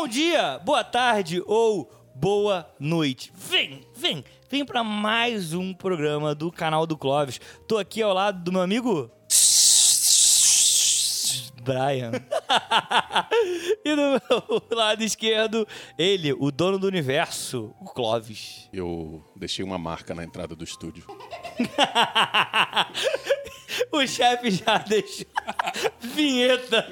Bom dia, boa tarde ou boa noite. Vem, vem, vem para mais um programa do canal do Clóvis. Tô aqui ao lado do meu amigo Brian. e do meu lado esquerdo, ele, o dono do universo, o Clóvis. Eu deixei uma marca na entrada do estúdio. o chefe já deixou vinheta.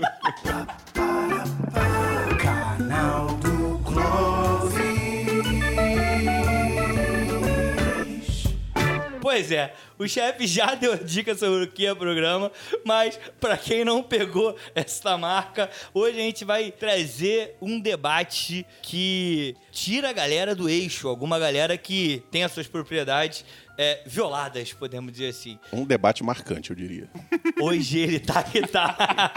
Pois é, o chefe já deu dica sobre o que é programa, mas para quem não pegou essa marca, hoje a gente vai trazer um debate que tira a galera do eixo, alguma galera que tem as suas propriedades é, violadas, podemos dizer assim. Um debate marcante, eu diria. Hoje ele tá que tá.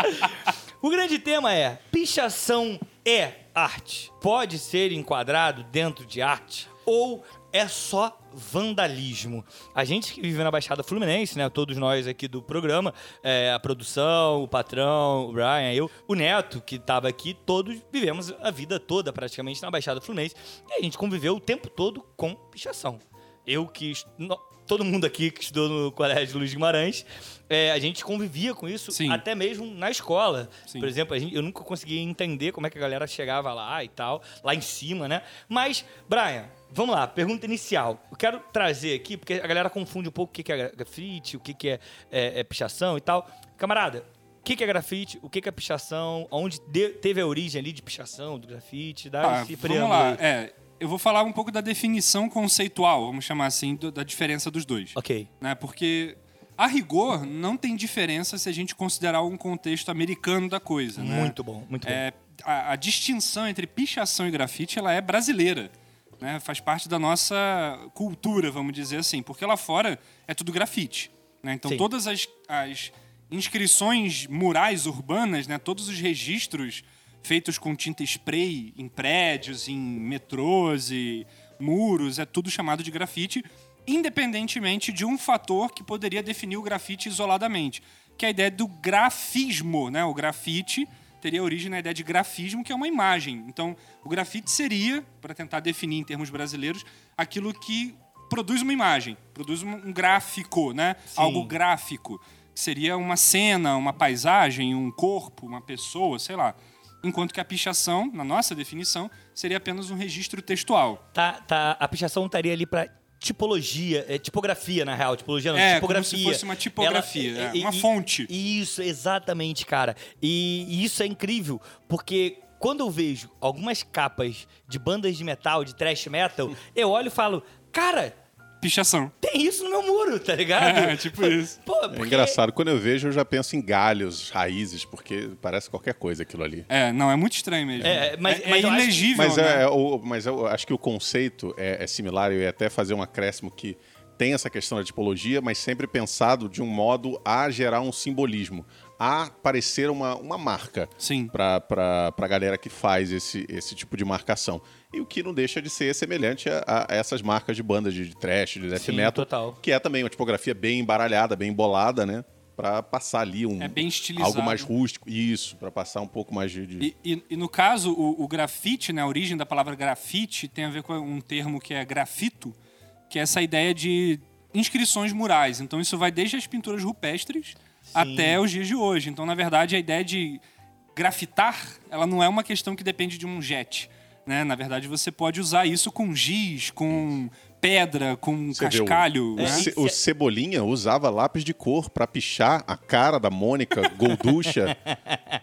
o grande tema é: pichação é arte? Pode ser enquadrado dentro de arte? Ou é só vandalismo. A gente que vive na Baixada Fluminense, né? Todos nós aqui do programa, é, a produção, o patrão, o Brian, eu, o Neto, que estava aqui, todos vivemos a vida toda praticamente na Baixada Fluminense. E a gente conviveu o tempo todo com pichação. Eu que. todo mundo aqui que estudou no Colégio Luiz Guimarães, é, a gente convivia com isso Sim. até mesmo na escola. Sim. Por exemplo, a gente- eu nunca conseguia entender como é que a galera chegava lá e tal, lá em cima, né? Mas, Brian, vamos lá, pergunta inicial. Eu quero trazer aqui, porque a galera confunde um pouco o que é gra- grafite, o que é, é- é pichação e tal. Camarada, o que é grafite, o que é pichação, onde de- teve a origem ali de pichação, do grafite, dá Ah, esse vamos lá. É, eu vou falar um pouco da definição conceitual, vamos chamar assim, do- da diferença dos dois. Ok. Né? Porque, a rigor, não tem diferença se a gente considerar um contexto americano da coisa. né? Muito bom, muito bom. É, a, a distinção entre pichação e grafite ela é brasileira. Né? Faz parte da nossa cultura, vamos dizer assim. Porque lá fora é tudo grafite. Né? Então Sim. todas as, as inscrições murais urbanas, né? todos os registros feitos com tinta spray em prédios, em metrôs e muros, é tudo chamado de grafite, independentemente de um fator que poderia definir o grafite isoladamente, que é a ideia do grafismo, né? O grafite teria origem na ideia de grafismo, que é uma imagem. Então, o grafite seria, para tentar definir em termos brasileiros, aquilo que produz uma imagem, produz um gráfico, né? Algo gráfico, seria uma cena, uma paisagem, um corpo, uma pessoa, sei lá. Enquanto que a pichação, na nossa definição, seria apenas um registro textual. Tá, tá, a pichação estaria ali pra tipologia, é, tipografia, na real. Tipologia não, É, tipografia. como se fosse uma tipografia, é, uma fonte. Isso, exatamente, cara. E, e isso é incrível, porque quando eu vejo algumas capas de bandas de metal, de thrash metal, eu olho e falo, cara, Pichação. tem isso no meu muro, tá ligado? É, tipo isso. Pô, É porque- engraçado, quando eu vejo, eu já penso em galhos, raízes, porque parece qualquer coisa aquilo ali. É, não, é muito estranho mesmo. É, mas- é, mas eu acho que- ilegível, Mas, né? é, o- mas eu acho que o conceito é, é similar, eu ia até fazer um acréscimo que tem essa questão da tipologia, mas sempre pensado de um modo a gerar um simbolismo, a parecer uma, uma marca para a galera que faz esse, esse tipo de marcação. E o que não deixa de ser semelhante a, a essas marcas de bandas de trash, de death Sim, metal, total. que é também uma tipografia bem embaralhada, bem embolada, né? Para passar ali um É bem estilizado. algo mais rústico. Isso, para passar um pouco mais de. de- E, e- e no caso, o, o grafite, né, a origem da palavra grafite tem a ver com um termo que é grafito, que é essa ideia de inscrições murais. Então isso vai desde as pinturas rupestres até os dias de hoje. Então, na verdade, a ideia de grafitar, ela não é uma questão que depende de um jet. Né? Na verdade, você pode usar isso com giz, com pedra, com Você o- cascalho. O, né? Ce- o Cebolinha usava lápis de cor para pichar a cara da Mônica Golducha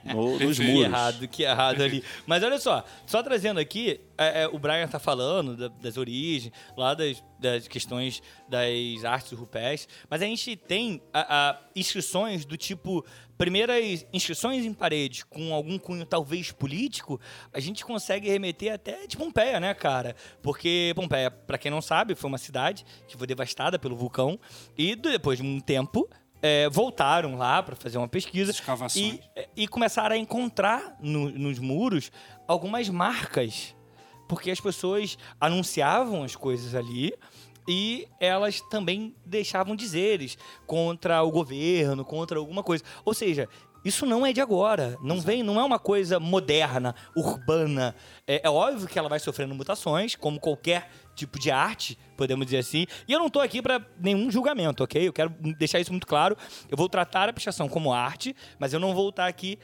no- nos Perfeito. Que muros. errado, que errado ali. Mas olha só, só trazendo aqui, é, é, o Brian tá falando da- das origens, lá das, das questões das artes rupestres, mas a gente tem a- a inscrições do tipo, primeiras inscrições em parede com algum cunho talvez político, a gente consegue remeter até de Pompeia, né, cara? Porque Pompeia, pra quem não sabe, foi uma cidade que foi devastada pelo vulcão e depois de um tempo é, voltaram lá para fazer uma pesquisa Escavações. e, e começaram a encontrar no- nos muros algumas marcas, porque as pessoas anunciavam as coisas ali e elas também deixavam dizeres contra o governo, contra alguma coisa. Ou seja, Isso não é de agora. Não vem, não é uma coisa moderna, urbana. É, é óbvio que ela vai sofrendo mutações, como qualquer tipo de arte, podemos dizer assim. E eu não tô aqui para nenhum julgamento, ok? Eu quero deixar isso muito claro. Eu vou tratar a pichação como arte, mas eu não vou estar aqui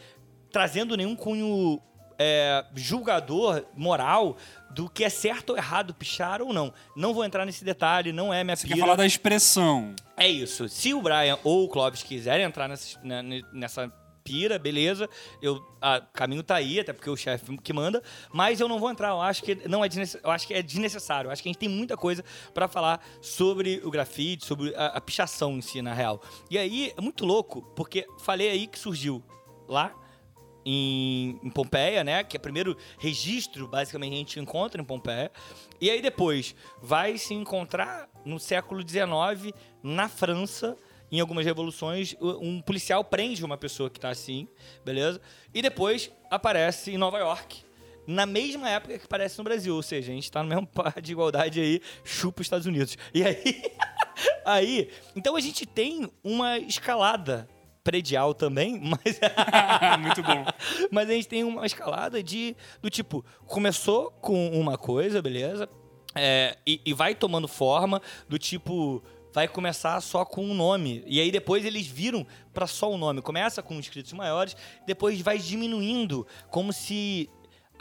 trazendo nenhum cunho é, julgador moral do que é certo ou errado pichar ou não. Não vou entrar nesse detalhe, não é minha Você pira. quer falar da expressão. É isso. Se o Brian ou o Clóvis quiserem entrar nessa, né, nessa pira, beleza. Eu, a, o caminho tá aí, até porque o chefe que manda. Mas eu não vou entrar. Eu acho que não é eu acho que é desnecessário. Eu acho que a gente tem muita coisa pra falar sobre o grafite, sobre a, a pichação em si, na real. E aí é muito louco, porque falei aí que surgiu lá em, em Pompeia, né? Que é o primeiro registro, basicamente, a gente encontra em Pompeia. E aí depois vai se encontrar no século XIX, na França, em algumas revoluções, um policial prende uma pessoa que tá assim, beleza? E depois aparece em Nova York. Na mesma época que aparece no Brasil, ou seja, a gente tá no mesmo par de igualdade aí, chupa os Estados Unidos. E aí, aí, então a gente tem uma escalada predial também, mas Muito bom. mas a gente tem uma escalada de do tipo começou com uma coisa, beleza? É, e, e vai tomando forma do tipo vai começar só com um nome e aí depois eles viram pra só o nome. Começa com inscritos maiores, depois vai diminuindo como se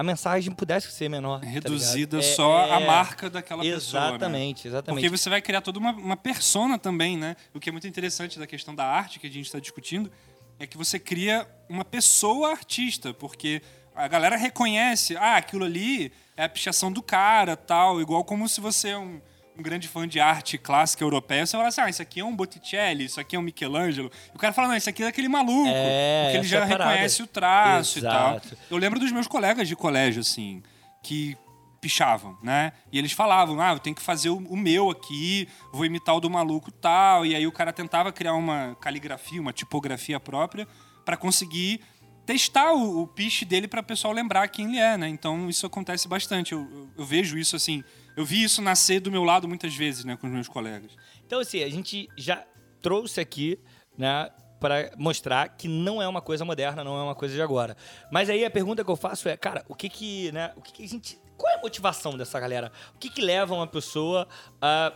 a mensagem pudesse ser menor. tá Reduzida? É- só a é- marca daquela pessoa. né? Exatamente, exatamente. Porque você vai criar toda uma, uma persona também, né? O que é muito interessante da questão da arte que a gente está discutindo é que você cria uma pessoa artista, porque a galera reconhece, ah, aquilo ali é a pichação do cara, tal, igual como se você é um, um grande fã de arte clássica europeia, você fala assim, ah, isso aqui é um Botticelli, isso aqui é um Michelangelo. E o cara fala, não, isso aqui é daquele maluco, É, porque ele é já parada. reconhece o traço e tal. Exato. Eu lembro dos meus colegas de colégio, assim, que pichavam, né? E eles falavam, ah, eu tenho que fazer o, o meu aqui, vou imitar o do maluco tal. E aí o cara tentava criar uma caligrafia, uma tipografia própria para conseguir testar o, o piche dele para o pessoal lembrar quem ele é, né? Então isso acontece bastante. Eu, eu- eu vejo isso assim, eu vi isso nascer do meu lado muitas vezes, né, com os meus colegas. Então, assim, a gente já trouxe aqui, né, para mostrar que não é uma coisa moderna, não é uma coisa de agora. Mas aí a pergunta que eu faço é, cara, o que que, né, o que que a gente... Qual é a motivação dessa galera? O que que leva uma pessoa a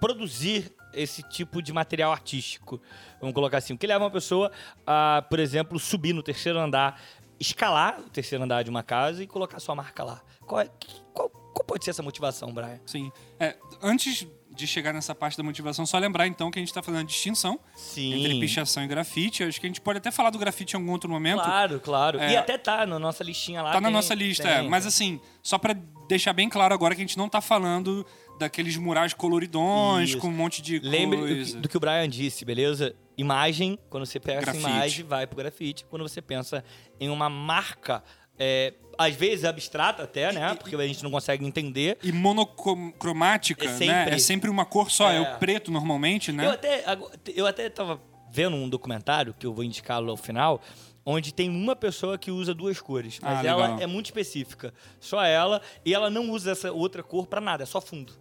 produzir esse tipo de material artístico? Vamos colocar assim. O que leva uma pessoa a, por exemplo, subir no terceiro andar, escalar o terceiro andar de uma casa e colocar sua marca lá? Qual, é, qual, qual pode ser essa motivação, Brian? Sim. É, antes de chegar nessa parte da motivação, só lembrar então que a gente está fazendo a distinção Sim. entre pichação e grafite. Acho que a gente pode até falar do grafite em algum outro momento. Claro, claro. É. E até tá na nossa listinha lá. Tá na tem- nossa lista, tem. é. Mas assim, só pra deixar bem claro agora que a gente não tá falando daqueles murais coloridões Isso. com um monte de Lembre do que, coisa. do que o Brian disse, beleza? Imagem, quando você pensa Grafite. em imagem, vai pro grafite. Quando você pensa em uma marca, é, às vezes abstrata até, né? Porque a gente não consegue entender. E monocromática, É né? sempre- É sempre uma cor só, é, É. o preto normalmente, né? Eu até, eu até tava vendo um documentário, que eu vou indicá-lo ao final, onde tem uma pessoa que usa duas cores. Mas Ah, ela legal. é muito específica. Só ela. E ela não usa essa outra cor pra nada, é só fundo.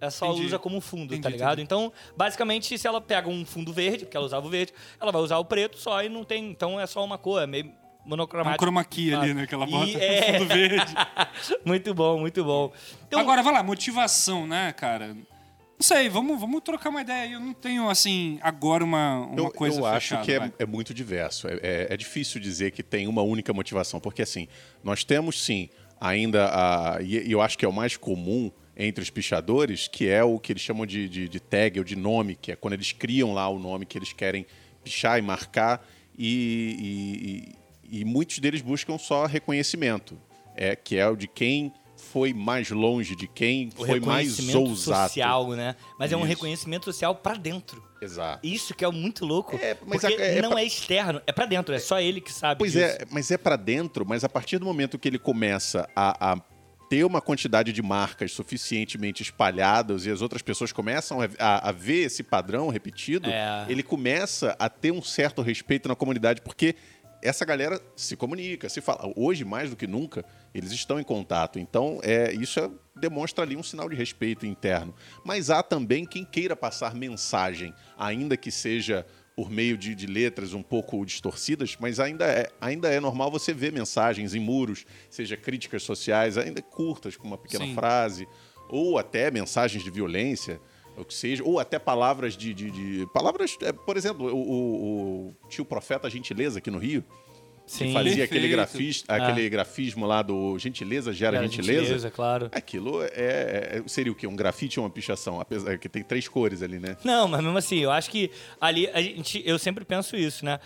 Ela só Entendi. usa como fundo, Entendi, tá ligado? entendi. Então, basicamente, se ela pega um fundo verde, porque ela usava o verde, ela vai usar o preto só e não tem. Então é só uma cor, é meio É um monocromático. chroma key ali, né? Que ela e bota é- fundo verde. muito bom, muito bom. Então, Agora, vai lá, motivação, né, cara? Não sei, vamos, vamos trocar uma ideia aí. Eu não tenho, assim, agora uma, uma Eu, coisa eu acho fechada, que é, é muito diverso. É, é- é difícil dizer que tem uma única motivação, porque assim, nós temos sim ainda a. E e eu acho que é o mais comum entre os pichadores, que é o que eles chamam de, de, de tag ou de nome, que é quando eles criam lá o nome que eles querem pichar e marcar, e, e- muitos deles buscam só reconhecimento, é, que é o de quem foi mais longe, de quem o foi mais ousado. social, né? Mas é um Isso. reconhecimento social pra dentro. Exato. Isso que é muito louco. É, mas porque a- é não pra- é externo, é pra dentro, é só ele que sabe Pois disso. é, mas é pra dentro, mas a partir do momento que ele começa a, a ter uma quantidade de marcas suficientemente espalhadas e as outras pessoas começam a, a- a ver esse padrão repetido, É. ele começa a ter um certo respeito na comunidade, porque essa galera se comunica, se fala. Hoje, mais do que nunca, eles estão em contato. Então, é, isso é- demonstra ali um sinal de respeito interno. Mas há também quem queira passar mensagem, ainda que seja por meio de, de letras um pouco distorcidas, mas ainda é, ainda é normal você ver mensagens em muros, seja críticas sociais, ainda curtas, com uma pequena Sim. frase, ou até mensagens de violência, o que seja, ou até palavras de. de- de- palavras, é, por exemplo, o, o- o tio Profeta Gentileza aqui no Rio, que Sim. fazia aquele, grafis, aquele grafismo lá do Gentileza gera Era gentileza. claro. Aquilo é, é- seria o quê? Um grafite ou uma pichação? Apesar que tem três cores ali, né? Não, mas mesmo assim, eu acho que ali a gente, eu sempre penso isso, né?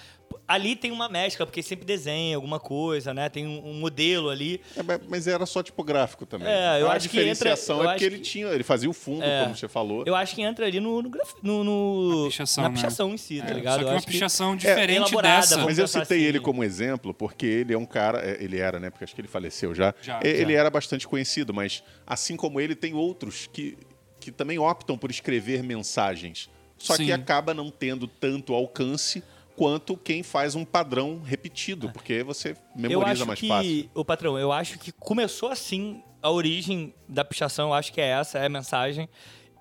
Ali tem uma mescla, porque sempre desenha alguma coisa, né? Tem um, um modelo ali. É, mas- era só tipográfico também. É, eu a acho que entra- diferenciação é porque ele que- tinha, ele fazia o fundo, É. como você falou. Eu acho que entra ali no, no, graf- no- no- Na pichação, na né? pichação em si, tá É, ligado? Só que Eu uma acho pichação diferente elaborada, dessa. Mas eu citei assim. ele como exemplo porque ele é um cara, é, ele era, né? Porque acho que ele faleceu já. Já, ele já. era bastante conhecido, mas assim como ele, tem outros que, que também optam por escrever mensagens. Só Sim. que acaba não tendo tanto alcance quanto quem faz um padrão repetido, porque você eu memoriza acho mais que, fácil. o patrão, eu acho que começou assim a origem da pichação, eu acho que é essa, é a mensagem.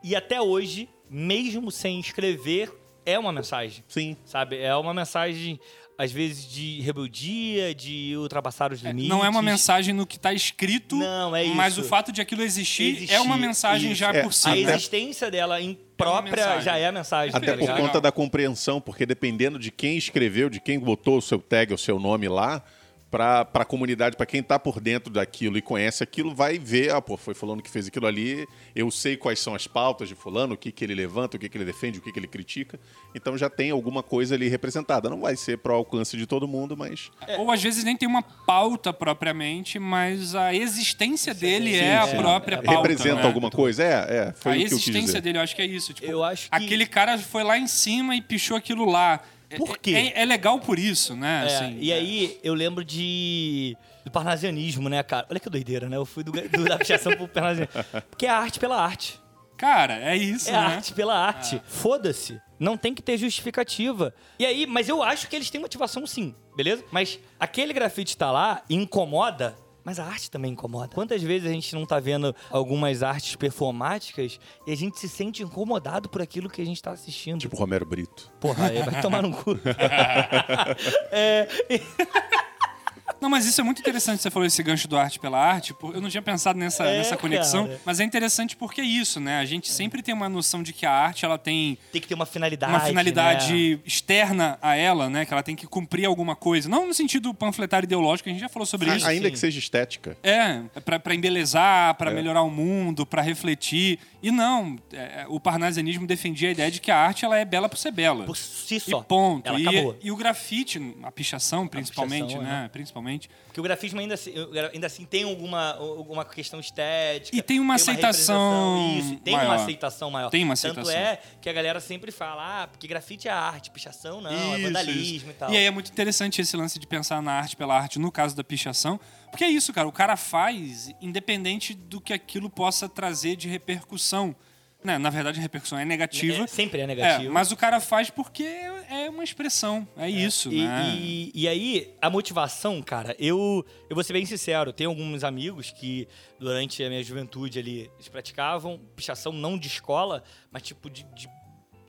E até hoje, mesmo sem escrever, é uma mensagem. Sim. Sabe? É uma mensagem, às vezes, de rebeldia, de ultrapassar os limites. Não é uma mensagem no que está escrito, Não, é mas o fato de aquilo existir, Existir, é uma mensagem isso. já É, por si. A Até- existência dela em própria mensagem. já é a mensagem, Até tá por conta da compreensão, porque dependendo de quem escreveu, de quem botou o seu tag, o seu nome lá, para a comunidade, para quem tá por dentro daquilo e conhece aquilo, vai ver, ah, pô, foi fulano que fez aquilo ali, eu sei quais são as pautas de fulano, o que, que ele levanta, o que, que ele defende, o que, que ele critica. Então já tem alguma coisa ali representada. Não vai ser pro alcance de todo mundo, mas Ou às vezes nem tem uma pauta propriamente, mas a existência dele é a sim. própria É, pauta. representa né? alguma coisa. É, é, foi a o que eu quis existência dizer. dele, eu acho que é isso. Tipo, Eu acho que- Aquele cara foi lá em cima e pichou aquilo lá. É- Por quê? É, é legal por isso, né? É, assim, e é. aí eu lembro de do parnasianismo, né, cara? Olha que doideira, né? Eu fui do, do- da pichação pro parnasianismo. Porque é a arte pela arte. Cara, é isso, É né? arte pela arte. Foda-se. Não tem que ter justificativa. E aí, mas eu acho que eles têm motivação sim, beleza? Mas aquele grafite tá lá e incomoda. Mas a arte também incomoda. Quantas vezes a gente não tá vendo algumas artes performáticas e a gente se sente incomodado por aquilo que a gente tá assistindo? Tipo Romero Brito. Porra, vai tomar no cu. é, Não, mas isso é muito interessante, você falou esse gancho do arte pela arte. Eu não tinha pensado nessa, É, nessa conexão, cara. mas é interessante porque é isso, né? A gente sempre tem uma noção de que a arte ela tem tem que ter uma finalidade. uma finalidade né? externa a ela, né? Que ela tem que cumprir alguma coisa. Não no sentido panfletário ideológico, a gente já falou sobre isso. Ainda sim. que seja estética. É, pra, pra embelezar, pra É. melhorar o mundo, pra refletir. E não, é, o parnasianismo defendia a ideia de que a arte ela é bela por ser bela. Por si E só. ponto. Ela E, acabou. e o grafite, a pichação principalmente, pichação, né? Principalmente. Porque o grafismo ainda, assim- ainda assim tem alguma, alguma questão estética. E tem uma aceitação representação, Isso, tem uma maior. aceitação maior. Tem uma Tanto aceitação. é que a galera sempre fala, ah, porque grafite é arte, pichação não, é Isso, vandalismo isso. e tal. E aí é muito interessante esse lance de pensar na arte pela arte, no caso da pichação. Porque é isso, cara. O cara faz independente do que aquilo possa trazer de repercussão. Né? Na verdade, a repercussão é negativa. É, sempre é negativo. É, mas o cara faz porque é uma expressão. É, isso, E, né? e, e aí, a motivação, cara, eu, eu vou ser bem sincero, tenho alguns amigos que durante a minha juventude ali, eles praticavam pichação não de escola, mas tipo de, de,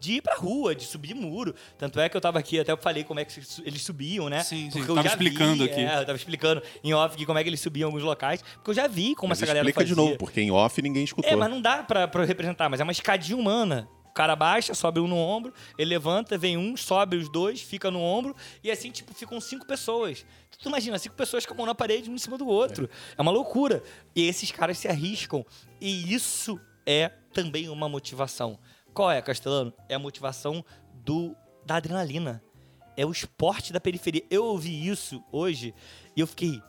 de ir pra rua, de subir muro. Tanto é que eu tava aqui, até eu falei como é que eles subiam, né? Sim, sim, Porque tava eu já explicando vi, aqui. É, eu tava explicando em off que como é que eles subiam em alguns locais, porque eu já vi como Mas essa galera explica fazia. de novo, porque em off ninguém escutou. É, mas não dá pra, pra eu representar, mas é uma escadinha humana. O cara baixa, sobe um no ombro, ele levanta, vem um, sobe os dois, fica no ombro, e assim, tipo, ficam cinco pessoas. Tu imagina, cinco pessoas com a mão na parede, um em cima do outro. É, uma loucura. E esses caras se arriscam. E isso é também uma motivação. Qual é, Castelano? É a motivação do, da adrenalina. É o esporte da periferia. Eu ouvi isso hoje e eu fiquei,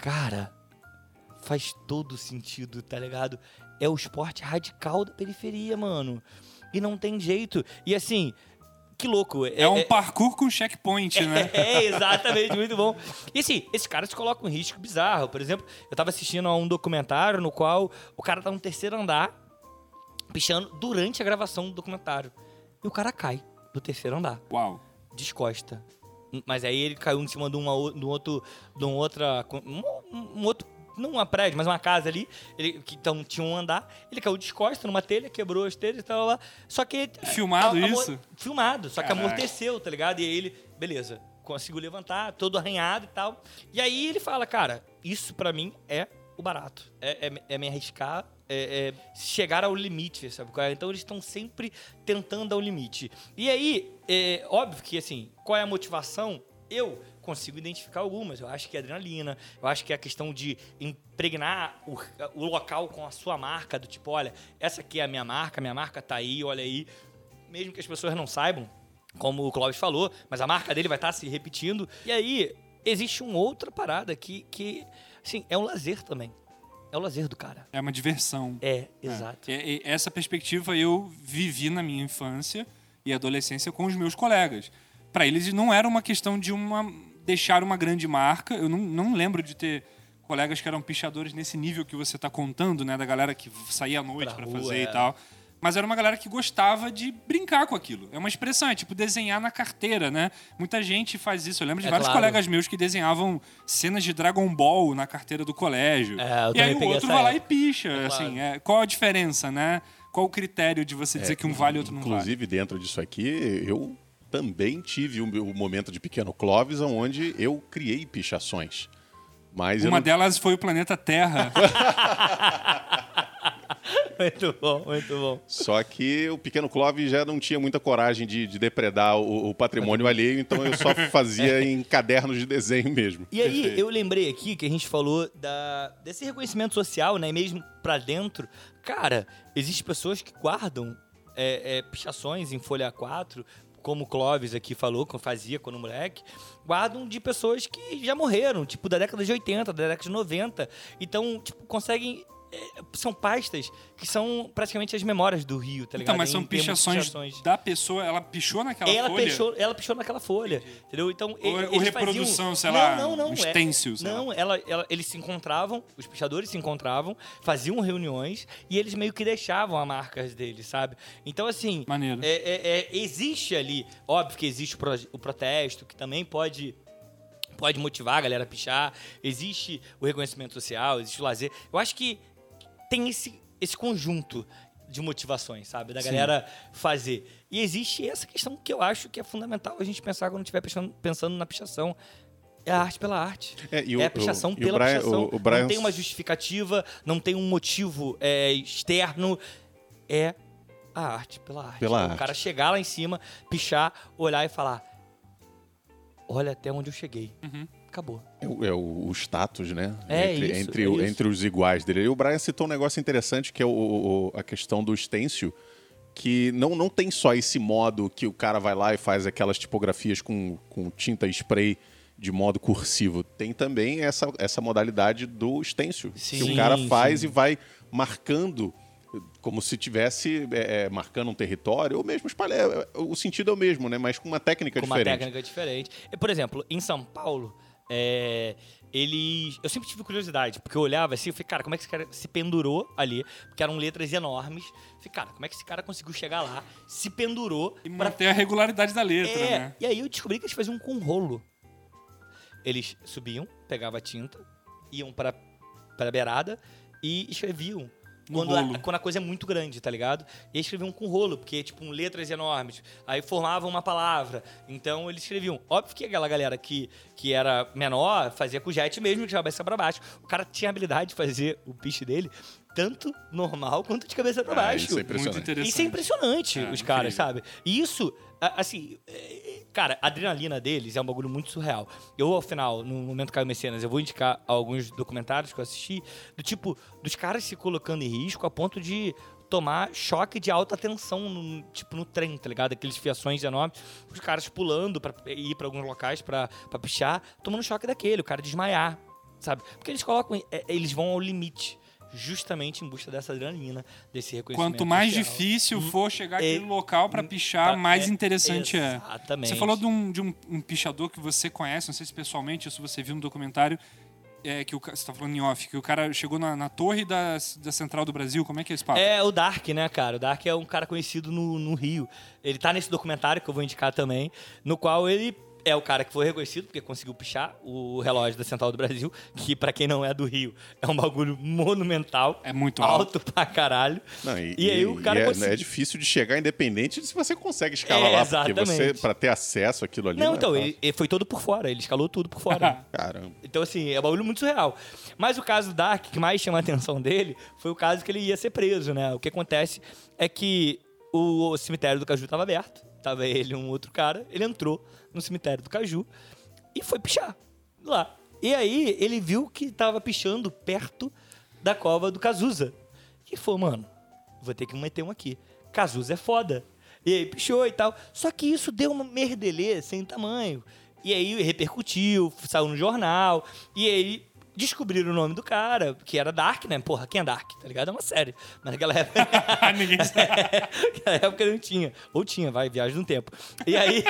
cara, faz todo sentido, tá ligado? É o esporte radical da periferia, mano. E não tem jeito. E assim, que louco. É, um parkour com checkpoint, né? É, exatamente, muito bom. E assim, esses caras colocam em risco bizarro. Por exemplo, eu tava assistindo a um documentário no qual o cara tá no terceiro andar, pichando durante a gravação do documentário. E o cara cai do terceiro andar Uau. descosta. Mas aí ele caiu em cima de, uma, de um outro. De um, outra, um, um outro não uma prédio, mas uma casa ali, ele, que então tinha um andar, ele caiu descosta numa telha, quebrou as telhas e tal, lá. Só que... Filmado a- amor- isso? Filmado, só que Caraca. amorteceu, tá ligado? E aí ele, beleza, conseguiu levantar, todo arranhado e tal. E aí ele fala, cara, isso pra mim é o barato. É, é- é me arriscar, é, é chegar ao limite, sabe? Então eles estão sempre tentando ao limite. E aí, é óbvio que assim, qual é a motivação? Eu consigo identificar algumas. Eu acho que é adrenalina, eu acho que é a questão de impregnar o, o local com a sua marca, do tipo, olha, essa aqui é a minha marca, minha marca tá aí, olha aí. Mesmo que as pessoas não saibam, como o Clóvis falou, mas a marca dele vai estar se repetindo. E aí, existe uma outra parada que, que assim, é um lazer também. É o lazer do cara. É uma diversão. É, exato. É, e essa perspectiva eu vivi na minha infância e adolescência com os meus colegas. Para eles não era uma questão de uma deixar uma grande marca. Eu não, não lembro de ter colegas que eram pichadores nesse nível que você está contando, né, da galera que saía à noite para fazer é. e tal. Mas era uma galera que gostava de brincar com aquilo. É uma expressão, é tipo desenhar na carteira, né? Muita gente faz isso. Eu lembro de É vários claro. colegas meus que desenhavam cenas de Dragon Ball na carteira do colégio. É, eu e aí o outro vai lá e picha. É, assim, claro. é, qual a diferença, né? Qual o critério de você dizer que um vale e outro não vale? Inclusive, dentro disso aqui, eu também tive o meu momento de pequeno Clóvis, onde eu criei pichações. Mas Uma não- delas foi o planeta Terra. Muito bom, muito bom. Só que o pequeno Clóvis já não tinha muita coragem de, de depredar o, o patrimônio alheio, então eu só fazia em cadernos de desenho mesmo. E aí, Perfeito. eu lembrei aqui que a gente falou da, desse reconhecimento social, né? Mesmo pra dentro. Cara, existem pessoas que guardam é, é, pichações em folha A4, como o Clóvis aqui falou, que fazia quando moleque, guardam de pessoas que já morreram, tipo, da década de 80, da década de 90. Então, tipo, conseguem. É, são pastas que são praticamente as memórias do Rio, tá ligado? então, mas são pichações, pichações. da pessoa. Ela pichou naquela Ela folha? pichou, ela pichou naquela folha, entendeu? Então, Ou, ou eles reprodução, faziam... sei não, lá, não, não, é- stencil, sei Não, ela, ela- eles se encontravam, os pichadores se encontravam, faziam reuniões e eles meio que deixavam as marcas deles, sabe? Então, assim, Maneiro. é- é- é- existe ali, óbvio que existe o, pro- o protesto, que também pode pode motivar a galera a pichar, existe o reconhecimento social, existe o lazer. Eu acho que tem esse, esse conjunto de motivações, sabe? Da Sim. galera fazer. E existe essa questão que eu acho que é fundamental a gente pensar quando estiver pensando, pensando na pichação. É a arte pela arte. É, e o- é a pichação o- e o pela Brian- pichação. o- o Brian- Não tem uma justificativa, não tem um motivo é, externo. É a arte pela arte. Pela o arte. cara chegar lá em cima, pichar, olhar e falar: Olha até onde eu cheguei. Uhum. Acabou. É o, é o- o status, né? É entre, isso, entre, é o- entre os iguais dele. E o Brian citou um negócio interessante que é o- a questão do stencil, que não, não tem só esse modo que o cara vai lá e faz aquelas tipografias com, com tinta spray de modo cursivo. Tem também essa, essa modalidade do stencil, que Sim, o cara faz sim. e vai marcando como se tivesse é, é, marcando um território, ou mesmo espalhar. O sentido é o mesmo, né? Mas com uma técnica com uma diferente. técnica diferente. Por exemplo, em São Paulo, é, eles. Eu sempre tive curiosidade, porque eu olhava assim e falei, cara, como é que esse cara se pendurou ali? Porque eram letras enormes. Falei, cara, como é que esse cara conseguiu chegar lá, se pendurou E pra manter a regularidade da letra, é, né? E aí eu descobri que eles faziam com rolo. Eles subiam, pegavam a tinta, iam para para a beirada e escreviam. Quando a, quando a coisa é muito grande, tá ligado? E eles escreviam com rolo, porque, tipo, um letras enormes. Aí formavam uma palavra. Então eles escreviam. Óbvio que aquela galera que, que era menor fazia com jet mesmo, de cabeça pra baixo. O cara tinha a habilidade de fazer o piche dele tanto normal quanto de cabeça pra Ah, baixo. isso é Muito impressionante. interessante. Isso é impressionante, É, os caras, incrível. sabe? E isso, assim, é, cara, a adrenalina deles é um bagulho muito surreal. Eu, ao final, no momento Caio Mecenas, eu vou indicar alguns documentários que eu assisti, do tipo, dos caras se colocando em risco a ponto de tomar choque de alta tensão, no, tipo, no trem, tá ligado? Aqueles fiações enormes, os caras pulando pra ir pra alguns locais pra pichar, tomando choque daquele, o cara desmaiar, sabe? Porque eles colocam, é, eles vão ao limite. Justamente em busca dessa adrenalina, desse reconhecimento. Quanto mais social. difícil for chegar É- àquele local pra pichar, Tá, mais é, interessante é. Exatamente. Você falou de, um, de um, um pichador que você conhece, não sei se pessoalmente ou se você viu no documentário, é, que o, você tá falando em off, que o cara chegou na, na torre da, da Central do Brasil, como é que é esse papo? É o Dark, né, cara? O Dark é um cara conhecido no, no Rio. Ele tá nesse documentário que eu vou indicar também, no qual ele é o cara que foi reconhecido porque conseguiu pichar o relógio da Central do Brasil, que pra quem não é do Rio, é um bagulho monumental. É muito alto. Alto pra caralho. Não, e, aí o cara é, conseguiu. é difícil de chegar independente de se você consegue escalar É, lá, porque você, exatamente. pra ter acesso àquilo ali. Não, é então, ele, ele foi todo por fora, ele escalou tudo por fora. Caramba. Então, assim, é um bagulho muito surreal. Mas o caso do Dark, que mais chama a atenção dele, foi o caso que ele ia ser preso, né? O que acontece é que o cemitério do Caju estava aberto. Tava ele e um outro cara. Ele entrou no cemitério do Caju e foi pichar lá. E aí, ele viu que tava pichando perto da cova do Cazuza. E falou, mano, vou ter que meter um aqui. Cazuza é foda. E aí pichou e tal. Só que isso deu uma merdelê sem tamanho. E aí repercutiu, saiu no jornal. E aí descobriram o nome do cara, que era Dark, né? Porra, quem é Dark? Tá ligado? É uma série. Mas naquela época. Ninguém sabe. Naquela época não tinha. Ou tinha, vai, viagem no tempo. E aí.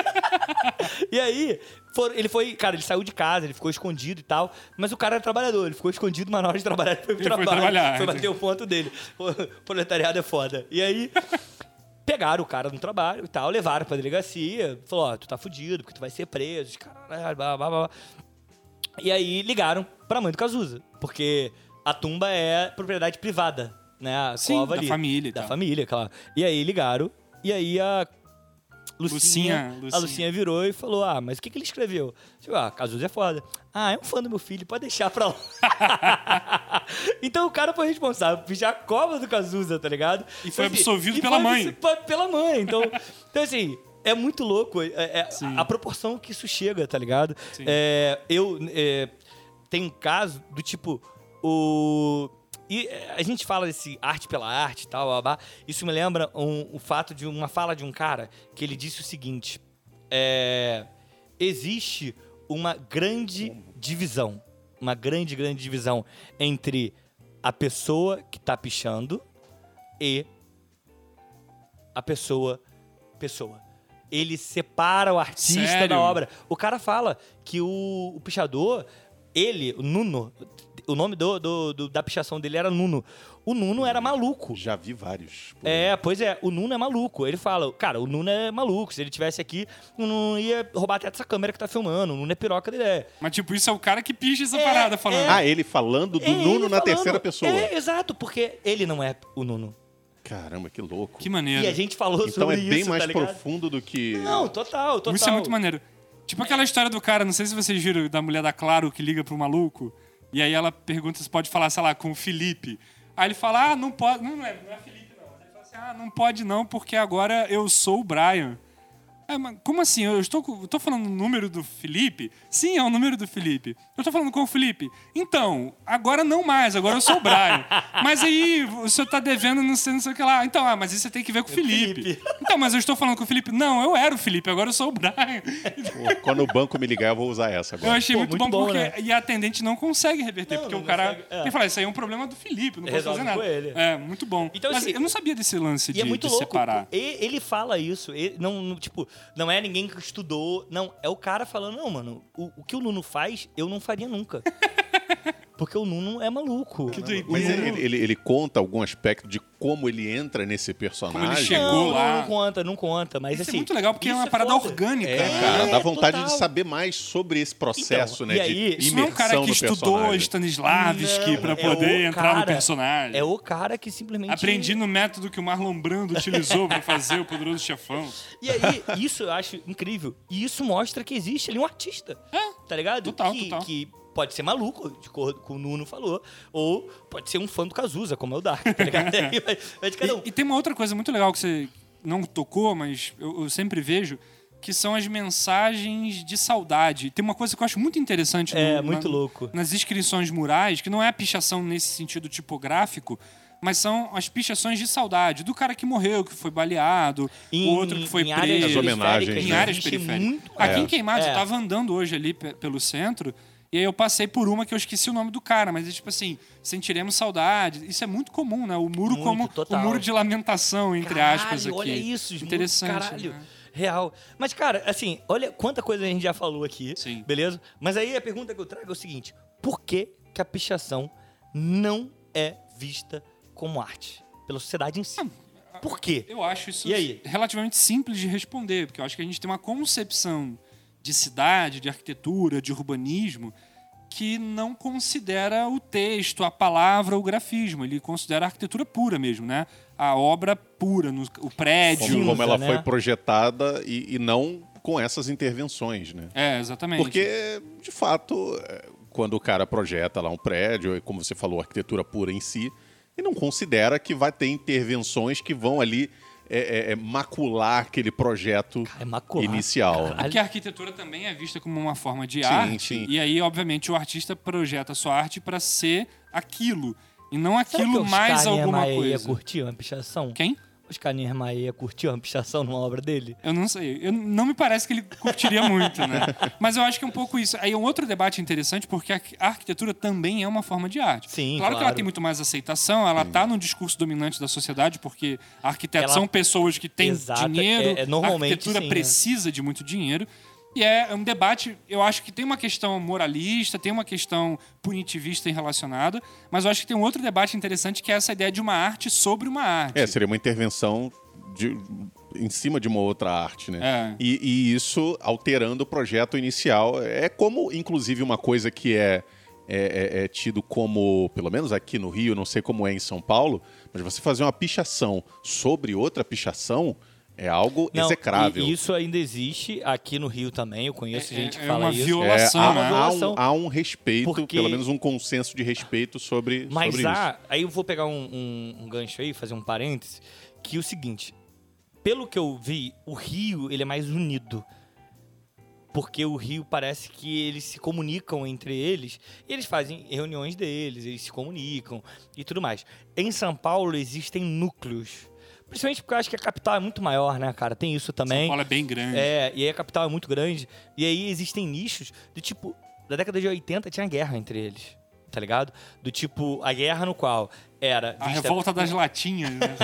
e aí, ele foi. Cara, ele saiu de casa, ele ficou escondido e tal. Mas o cara era trabalhador, ele ficou escondido, mas na hora de trabalhar ele foi pro Ele foi trabalho. trabalhar. Foi bater o ponto dele. O proletariado é foda. E aí. Pegaram o cara no trabalho e tal, levaram pra delegacia. Falou: Ó, tu tá fudido, porque tu vai ser preso. Caralho, blá, blá, blá. E aí ligaram pra mãe do Cazuza, porque a tumba é propriedade privada, né? A Sim, cova da ali. família e Da tal. família, claro. E aí ligaram, e aí a Lucinha, Lucinha, a Lucinha. Lucinha virou e falou: Ah, mas o que, que ele escreveu? Tipo, ah, Cazuza é foda. Ah, é um fã do meu filho, pode deixar pra lá. então o cara foi responsável por pichar a cova do Cazuza, tá ligado? E foi Então, assim, absolvido e pela mãe. Pela mãe. Então, então assim. É muito louco é- é a, a proporção que isso chega, tá ligado? É, eu é, tem um caso do tipo o e é, a gente fala desse arte pela arte e tal, blá. isso me lembra um- o fato de uma fala de um cara que ele disse o seguinte: é, existe uma grande divisão, uma grande, grande divisão entre a pessoa que tá pichando e a pessoa pessoa. Ele separa o artista Sério? da obra. O cara fala que o, o pichador, ele, o Nuno, o nome do, do- do- da pichação dele era Nuno. O Nuno era maluco. Já vi vários. por É, pois é, o Nuno é maluco. Ele fala, cara, o Nuno é maluco. Se ele tivesse aqui, o Nuno ia roubar até essa câmera que tá filmando. O Nuno é piroca da ideia. Mas, tipo, isso é o cara que picha essa É, parada falando. Ah, ele falando do É Nuno na falando. terceira pessoa. É, exato, porque ele não é o Nuno. Caramba, que louco. Que maneiro. E a gente falou Então sobre é bem isso, mais tá profundo do que. Não, total, total. Isso é muito maneiro. Tipo aquela história do cara, não sei se vocês viram, da mulher da Claro que liga pro maluco. E aí ela pergunta se pode falar, sei lá, com o Felipe. Aí ele fala, ah, não pode. Não, não é, não é Felipe, não. Aí ele fala assim, ah, não pode não, porque agora eu sou o Brian. É, mas como assim? Eu estou, eu tô falando o número do Felipe? Sim, é o número do Felipe. Eu tô falando com o Felipe. Então, agora não mais, agora eu sou o Brian. mas aí o senhor tá devendo não sei, não sei o que lá. Então, ah, mas isso você tem que ver com o Felipe. Felipe. Então, mas eu estou falando com o Felipe. Não, eu era o Felipe, agora eu sou o Brian. Pô, Quando o banco me ligar, eu vou usar essa Eu agora. achei Pô, muito, muito bom, bom, porque. né? E a atendente não consegue reverter, Não, porque não o cara. consegue, é. Ele fala, isso aí é um problema do Felipe, não posso Resolve fazer nada. com ele. É, muito bom. Então, Mas assim, eu não sabia desse lance de, E é muito de louco. separar. Ele fala isso. ele não, não, tipo, não é ninguém que estudou. Não, é o cara falando, não, mano, o, o que o Nuno faz, eu não faria nunca. Porque o Nuno é maluco. Que. Mas ele, ele, ele conta algum aspecto de como ele entra nesse personagem? chegou não, lá. Não, não conta, não conta. Mas Isso assim. é muito legal, porque é uma parada foda. orgânica. É, né? cara, dá É, vontade total. de saber mais sobre esse processo, Então, né? e aí, de Isso não é um cara que no estudou. Stanislavski pra é poder o entrar no cara- personagem. É o cara que simplesmente. Aprendi no método que o Marlon Brando utilizou pra fazer o Poderoso Chefão. E aí, isso eu acho incrível. E isso mostra que existe ali um artista. tá ligado? total, que, total. que pode ser maluco, de acordo com o Nuno falou, ou pode ser um fã do Cazuza, como é o Dark, tá ligado? Aí vai, vai de cada um. E, e tem uma outra coisa muito legal que você não tocou, mas eu, eu sempre vejo, que são as mensagens de saudade. Tem uma coisa que eu acho muito interessante no- É, muito na- louco. nas inscrições murais, que não é a pichação nesse sentido tipográfico, mas são as pichações de saudade do cara que morreu, que foi baleado, Em- o outro que foi em áreas preso. As homenagens, periféricas, em né? áreas existe periféricas. muito Aqui mais. em Queimados, É. eu tava andando hoje ali pe- pelo centro, e aí eu passei por uma que eu esqueci o nome do cara, mas é tipo assim, sentiremos saudade. Isso é muito comum, né? O muro Muito, como total. o muro de lamentação, entre Caralho, aspas, aqui. olha isso, muito Interessante. Caralho. né? Real. Mas, cara, assim, olha quanta coisa a gente já falou aqui. Sim. Beleza? Mas aí a pergunta que eu trago é o seguinte: por que, que a pichação não é vista como arte? Pela sociedade em si. Por quê? Eu acho isso E aí? relativamente simples de responder, porque eu acho que a gente tem uma concepção de cidade, de arquitetura, de urbanismo, que não considera o texto, a palavra, o grafismo. Ele considera a arquitetura pura mesmo, né? A obra pura, no- o prédio. Como, como ela né? foi projetada e, e não com essas intervenções, né? É, exatamente. Porque, de fato, é, quando o cara projeta lá um prédio, e como você falou, arquitetura pura em si, ele não considera que vai ter intervenções que vão ali é, é, é, macular aquele projeto É macular. inicial. Caralho. Porque a arquitetura também é vista como uma forma de Sim, arte. sim. E aí, obviamente, o artista projeta a sua arte para ser aquilo. E não Será aquilo que mais alguma Niemeyer ia coisa. curtir uma pichação? Quem? Oscar Niemeyer ia curtir uma pichação numa obra dele? Eu não sei. Eu, não me parece que ele curtiria muito, né? Mas eu acho que é um pouco isso. Aí é um outro debate interessante, porque a a arquitetura também é uma forma de arte. Sim, claro, que ela claro. tem muito mais aceitação, ela tá no discurso dominante da sociedade, porque arquitetos Ela- são pessoas que têm Exato, dinheiro, é- é normalmente a arquitetura sim, né? precisa de muito dinheiro. E é um debate, eu acho que tem uma questão moralista, tem uma questão punitivista relacionada, mas eu acho que tem um outro debate interessante que é essa ideia de uma arte sobre uma arte. É, seria uma intervenção de- em cima de uma outra arte, né? É. E, e isso alterando o projeto inicial. É como, inclusive, uma coisa que é, é, é- é tido como, pelo menos aqui no Rio, não sei como é em São Paulo, mas você fazer uma pichação sobre outra pichação é algo Não, execrável. e isso ainda existe aqui no Rio também. Eu conheço É- gente que é fala uma isso. viola- É, violação, há, né? um, há um respeito, Porque- pelo menos um consenso de respeito sobre, Mas sobre isso. há, aí eu vou pegar um, um- um gancho aí, fazer um parêntese, que é o seguinte, pelo que eu vi, o Rio ele é mais unido. Porque o Rio parece que eles se comunicam entre eles, e eles fazem reuniões deles, eles se comunicam e tudo mais. Em São Paulo existem núcleos. Principalmente porque eu acho que a capital é muito maior, né, cara? Tem isso também. São Paulo é bem grande. É, e aí a capital é muito grande. E aí existem nichos do tipo. Da década de 80 tinha guerra entre eles. Tá ligado? Do tipo, a guerra no qual era. A revolta das latinhas, né?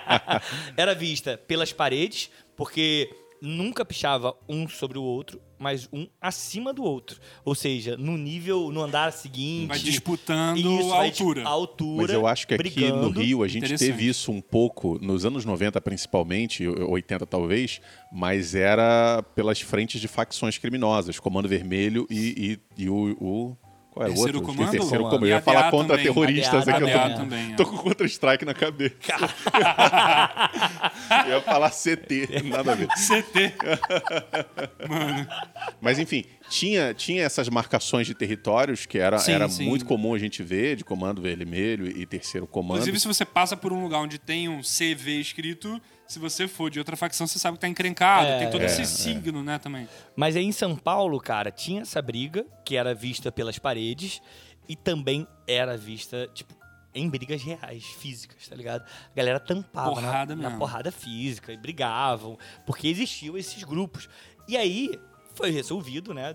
Era vista pelas paredes, porque nunca pichava um sobre o outro, mas um acima do outro. Ou seja, no nível, no andar seguinte. Vai disputando Isso, a vai altura. A altura. Mas eu acho que aqui no brigando. Rio a gente teve isso um pouco, nos anos 90 principalmente, 80 talvez, mas era pelas frentes de facções criminosas, Comando Vermelho e, e- e o, o- Qual era Terceiro o outro? comando? Terceiro Comando. comando. Eu ia falar contra também. terroristas ADA aqui. Eu ADA tô, também, é. tô com Contra-Strike na cabeça. eu ia falar CT, nada a ver. CT. Mas enfim, tinha, tinha essas marcações de territórios que era, Sim, era sim. muito comum a gente ver, de comando vermelho e terceiro comando. Inclusive, se você passa por um lugar onde tem um CV escrito, se você for de outra facção, você sabe que tá encrencado. É, tem todo é, esse é. signo, né, também. Mas aí em São Paulo, cara, tinha essa briga que era vista pelas paredes e também era vista, tipo, em brigas reais, físicas, tá ligado? A galera tampava na- Porrada na, mesmo. porrada física e brigavam, porque existiam esses grupos. E aí foi resolvido, né?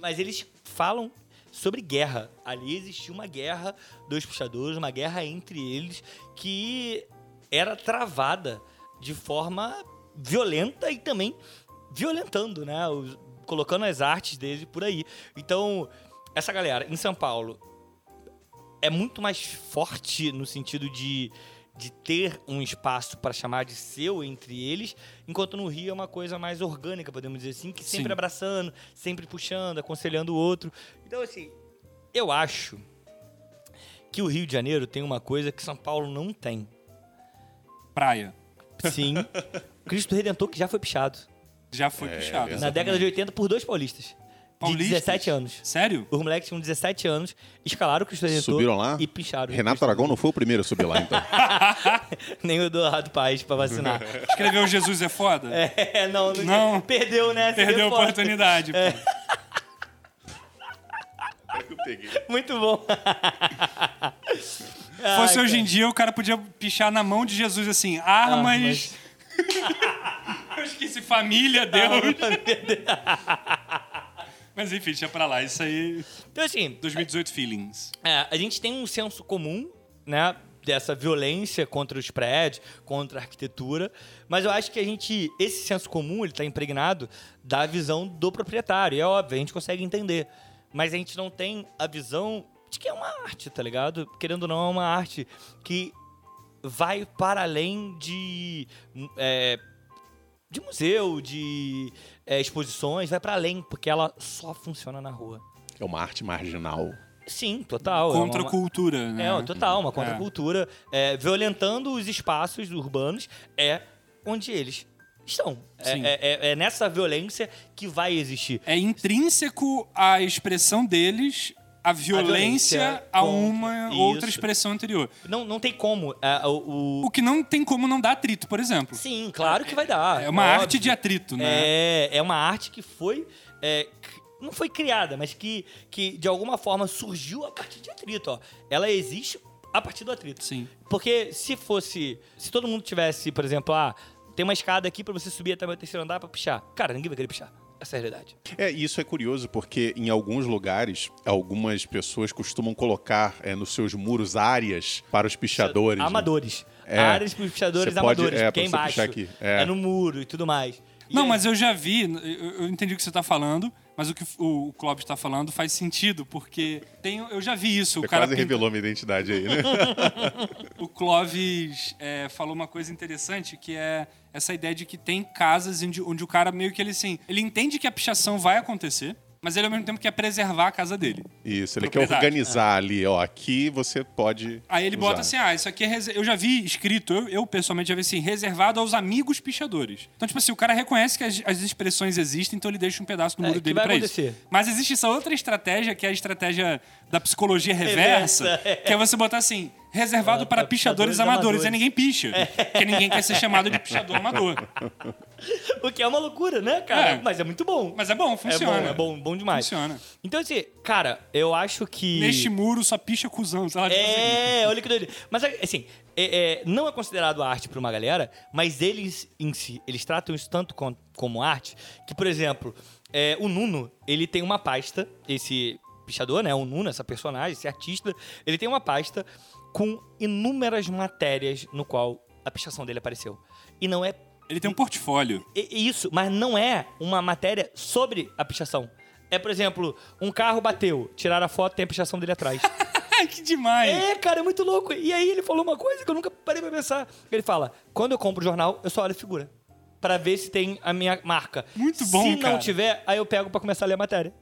Mas eles falam sobre guerra. Ali existia uma guerra dos puxadores, uma guerra entre eles que era travada de forma violenta e também violentando, né? Os- colocando as artes dele por aí. Então, essa galera em São Paulo é muito mais forte no sentido de, de ter um espaço para chamar de seu entre eles, enquanto no Rio é uma coisa mais orgânica, podemos dizer assim, que sempre Sim. abraçando, sempre puxando, aconselhando o outro. Então, assim, eu acho que o Rio de Janeiro tem uma coisa que São Paulo não tem. Praia. Sim, Cristo Redentor que já foi pichado. Já foi É, puxado. Na década de 80 por dois paulistas. De Paulistas? 17 anos. Sério? Os moleques tinham 17 anos, escalaram o Cristo Redentor Subiram lá? e picharam. o Renato Aragão não foi o primeiro a subir lá, então. Nem o Eduardo Paes pra vacinar. Escreveu Jesus é foda? é, não, não, Não. Perdeu, né? Perdeu a oportunidade. É. pô. Eu peguei. Muito bom. Fosse hoje em dia, o cara podia pichar na mão de Jesus assim, armas. Eu esqueci família, Deus. Mas enfim, deixa pra lá. Isso aí. Então, assim, 2018 feelings. É, a gente tem um senso comum, né? Dessa violência contra os prédios, contra a arquitetura. Mas eu acho que a gente. Esse senso comum, ele tá impregnado da visão do proprietário. E é óbvio, a gente consegue entender. Mas a gente não tem a visão de que é uma arte, tá ligado? Querendo ou não, é uma arte que vai para além de. é, de museu, de é, exposições, vai pra além, porque ela só funciona na rua. É uma arte marginal. Sim, total. é uma- Contra a cultura, né? É, total, uma contracultura. É, violentando os espaços urbanos é onde eles estão. É, Sim. é- é- é nessa violência que vai existir. É intrínseco à expressão deles a violência violência a contra- uma Isso. outra expressão anterior. Não, não tem como. é, o, o- que não tem como não dar atrito, por exemplo. Sim, claro que vai dar. É uma óbvio. arte de atrito, né? É, é uma arte que foi. é, não foi criada, mas que, que de alguma forma surgiu a partir de atrito. Ó. Ela existe a partir do atrito. Sim. Porque se fosse. Se todo mundo tivesse, por exemplo, ah, tem uma escada aqui pra você subir até o terceiro andar pra pichar. Cara, ninguém vai querer pichar. Essa é a realidade. É, e isso é curioso porque em alguns lugares, algumas pessoas costumam colocar é, nos seus muros áreas para os pichadores. né? Amadores. É. Áreas para os pichadores Você pode- amadores, é, porque é embaixo. É. É. no muro e tudo mais. E Não, aí- mas eu já vi, eu entendi o que você está falando, mas o que o, o Clóvis está falando faz sentido, porque tem, eu já vi isso. O Você cara quase pinta- revelou minha identidade aí, né? O Clóvis é, falou uma coisa interessante, que é essa ideia de que tem casas onde, onde o cara meio que ele assim, ele entende que a pichação vai acontecer, mas ele ao mesmo tempo quer preservar a casa dele. Isso, ele quer organizar ali, ó, aqui você pode Aí ele usar. bota assim, ah, isso aqui é eu já vi escrito, eu, eu pessoalmente já vi assim, reservado aos amigos pichadores. Então, tipo assim, o cara reconhece que as, as expressões existem, então ele deixa um pedaço do É, muro que dele vai pra acontecer. isso. Mas existe essa outra estratégia, que é a estratégia da psicologia reversa, Reversa, é. que é você botar assim, reservado para pra pichadores, pichadores amadores, amadores. e ninguém picha. Porque ninguém quer ser chamado de pichador amador. O que é uma loucura, né, cara? É. Mas é muito bom. Mas é bom, funciona. É bom, é bom, bom demais. Funciona. Então, assim, cara, eu acho que. Neste muro só picha cuzão, sei lá, tipo assim. É, olha que doido. Mas, assim, é- é, não é considerado arte pra uma galera, mas eles em si, eles tratam isso tanto com- como arte, que, por exemplo, é, o Nuno, ele tem uma pasta, esse pichador, né, o Nuno, essa personagem, esse artista, ele tem uma pasta com inúmeras matérias no qual a pichação dele apareceu. E não é Ele tem um portfólio. Isso, mas não é uma matéria sobre a pichação. É, por exemplo, um carro bateu, tiraram a foto, tem a pichação dele atrás. Que demais. é, cara, é muito louco. E aí ele falou uma coisa que eu nunca parei pra pensar. Ele fala: quando eu compro o jornal, eu só olho a figura. Pra ver se tem a minha marca. Muito bom, Se não cara. tiver, aí eu pego pra começar a ler a matéria.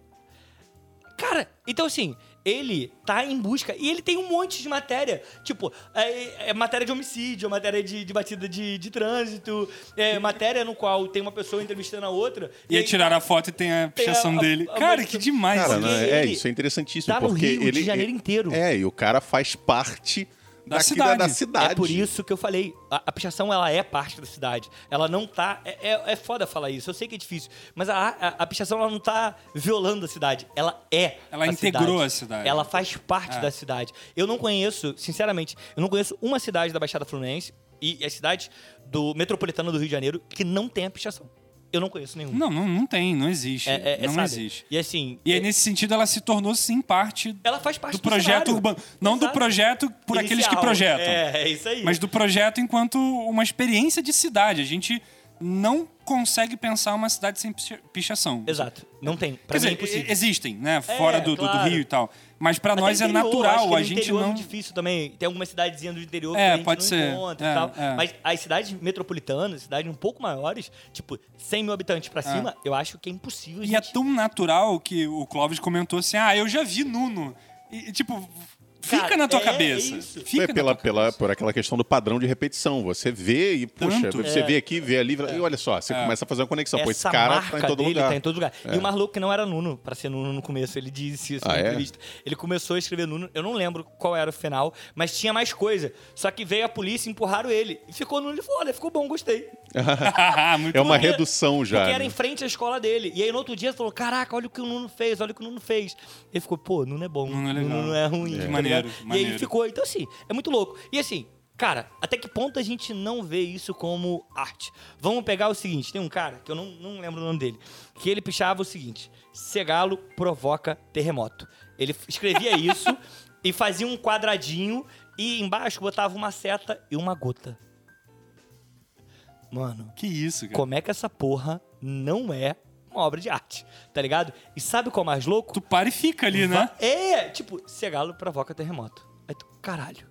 Cara, então assim, ele tá em busca. E ele tem um monte de matéria. Tipo, é, é matéria de homicídio, matéria de, de batida de, de trânsito, é matéria no qual tem uma pessoa entrevistando a outra. E aí aí tiraram a foto e tem a Tem a- pichação a- dele. a- Cara, a- que demais. Cara, é, ele isso é interessantíssimo, tá no porque Rio de ele Janeiro inteiro. É, e o cara faz parte Da cidade. Da, da cidade. É por isso que eu falei, a, a pichação ela é parte da cidade. Ela não tá. É, é, é foda falar isso, eu sei que é difícil. Mas a, a, a pichação ela não tá violando a cidade. Ela é. Ela a integrou cidade. a cidade. Ela faz parte É. da cidade. Eu não conheço, sinceramente, eu não conheço uma cidade da Baixada Fluminense e as cidades do metropolitano do Rio de Janeiro que não tem a pichação. Eu não conheço nenhuma. Não, não, não tem, não existe. É, é- é, não sabe? existe. E assim. E aí, é- nesse sentido, ela se tornou, sim, parte ela faz parte do do, projeto urbano. Não do Exato. projeto por aqueles que Inicial. projetam. É, é isso aí. Mas do projeto enquanto uma experiência de cidade. A gente não consegue pensar uma cidade sem picha- pichação. Exato. Não tem. Quer Pra mim é dizer, impossível. existem, né? Fora do, do- do claro. Rio e tal. Mas pra Até nós é interior, acho natural. A gente não. É muito difícil também. Tem algumas cidadezinhas do interior É, que a gente pode não ser. encontra É, e tal. é. Mas as cidades metropolitanas, cidades um pouco maiores, tipo 100 mil habitantes pra cima, eu acho que é impossível. E é gente... tão natural que o Clóvis comentou assim: ah, eu já vi Nuno. E, tipo, fica Cara, na tua é cabeça. isso. Fica é pela, tua pela, cabeça. por aquela questão do padrão de repetição. Você vê e, puxa, Tanto. você É. vê aqui, vê ali, e olha só, você começa a fazer uma conexão. Pô, esse Essa cara marca tá em todo dele lugar. tá em todo lugar. E o mais louco que não era Nuno, pra ser Nuno no começo. Ele disse isso Ah, na é? entrevista. Ele começou a escrever Nuno, eu não lembro qual era o final, mas tinha mais coisa. Só que veio a polícia empurraram ele. E ficou Nuno, ele falou, olha, ficou bom, gostei. Muito É uma Porque- redução já. Porque era né? em frente à escola dele. E aí no outro dia ele falou: Caraca, olha o que o Nuno fez, olha o que o Nuno fez. Ele ficou, pô, Nuno é bom. Nuno é legal. Nuno é ruim. É. tá Maneiro, ligado? E maneiro. aí ficou. Então, assim, é muito louco. E assim, cara, até que ponto a gente não vê isso como arte? Vamos pegar o seguinte: tem um cara, que eu não, não lembro o nome dele, que ele pichava o seguinte: Segalo provoca terremoto. Ele escrevia isso e fazia um quadradinho e embaixo botava uma seta e uma gota. Mano, Que isso, cara. como é que essa porra não é uma obra de arte, tá ligado? E sabe qual é o mais louco? Tu para e fica ali, né? É, tipo, Segalo provoca terremoto. Aí tu, caralho.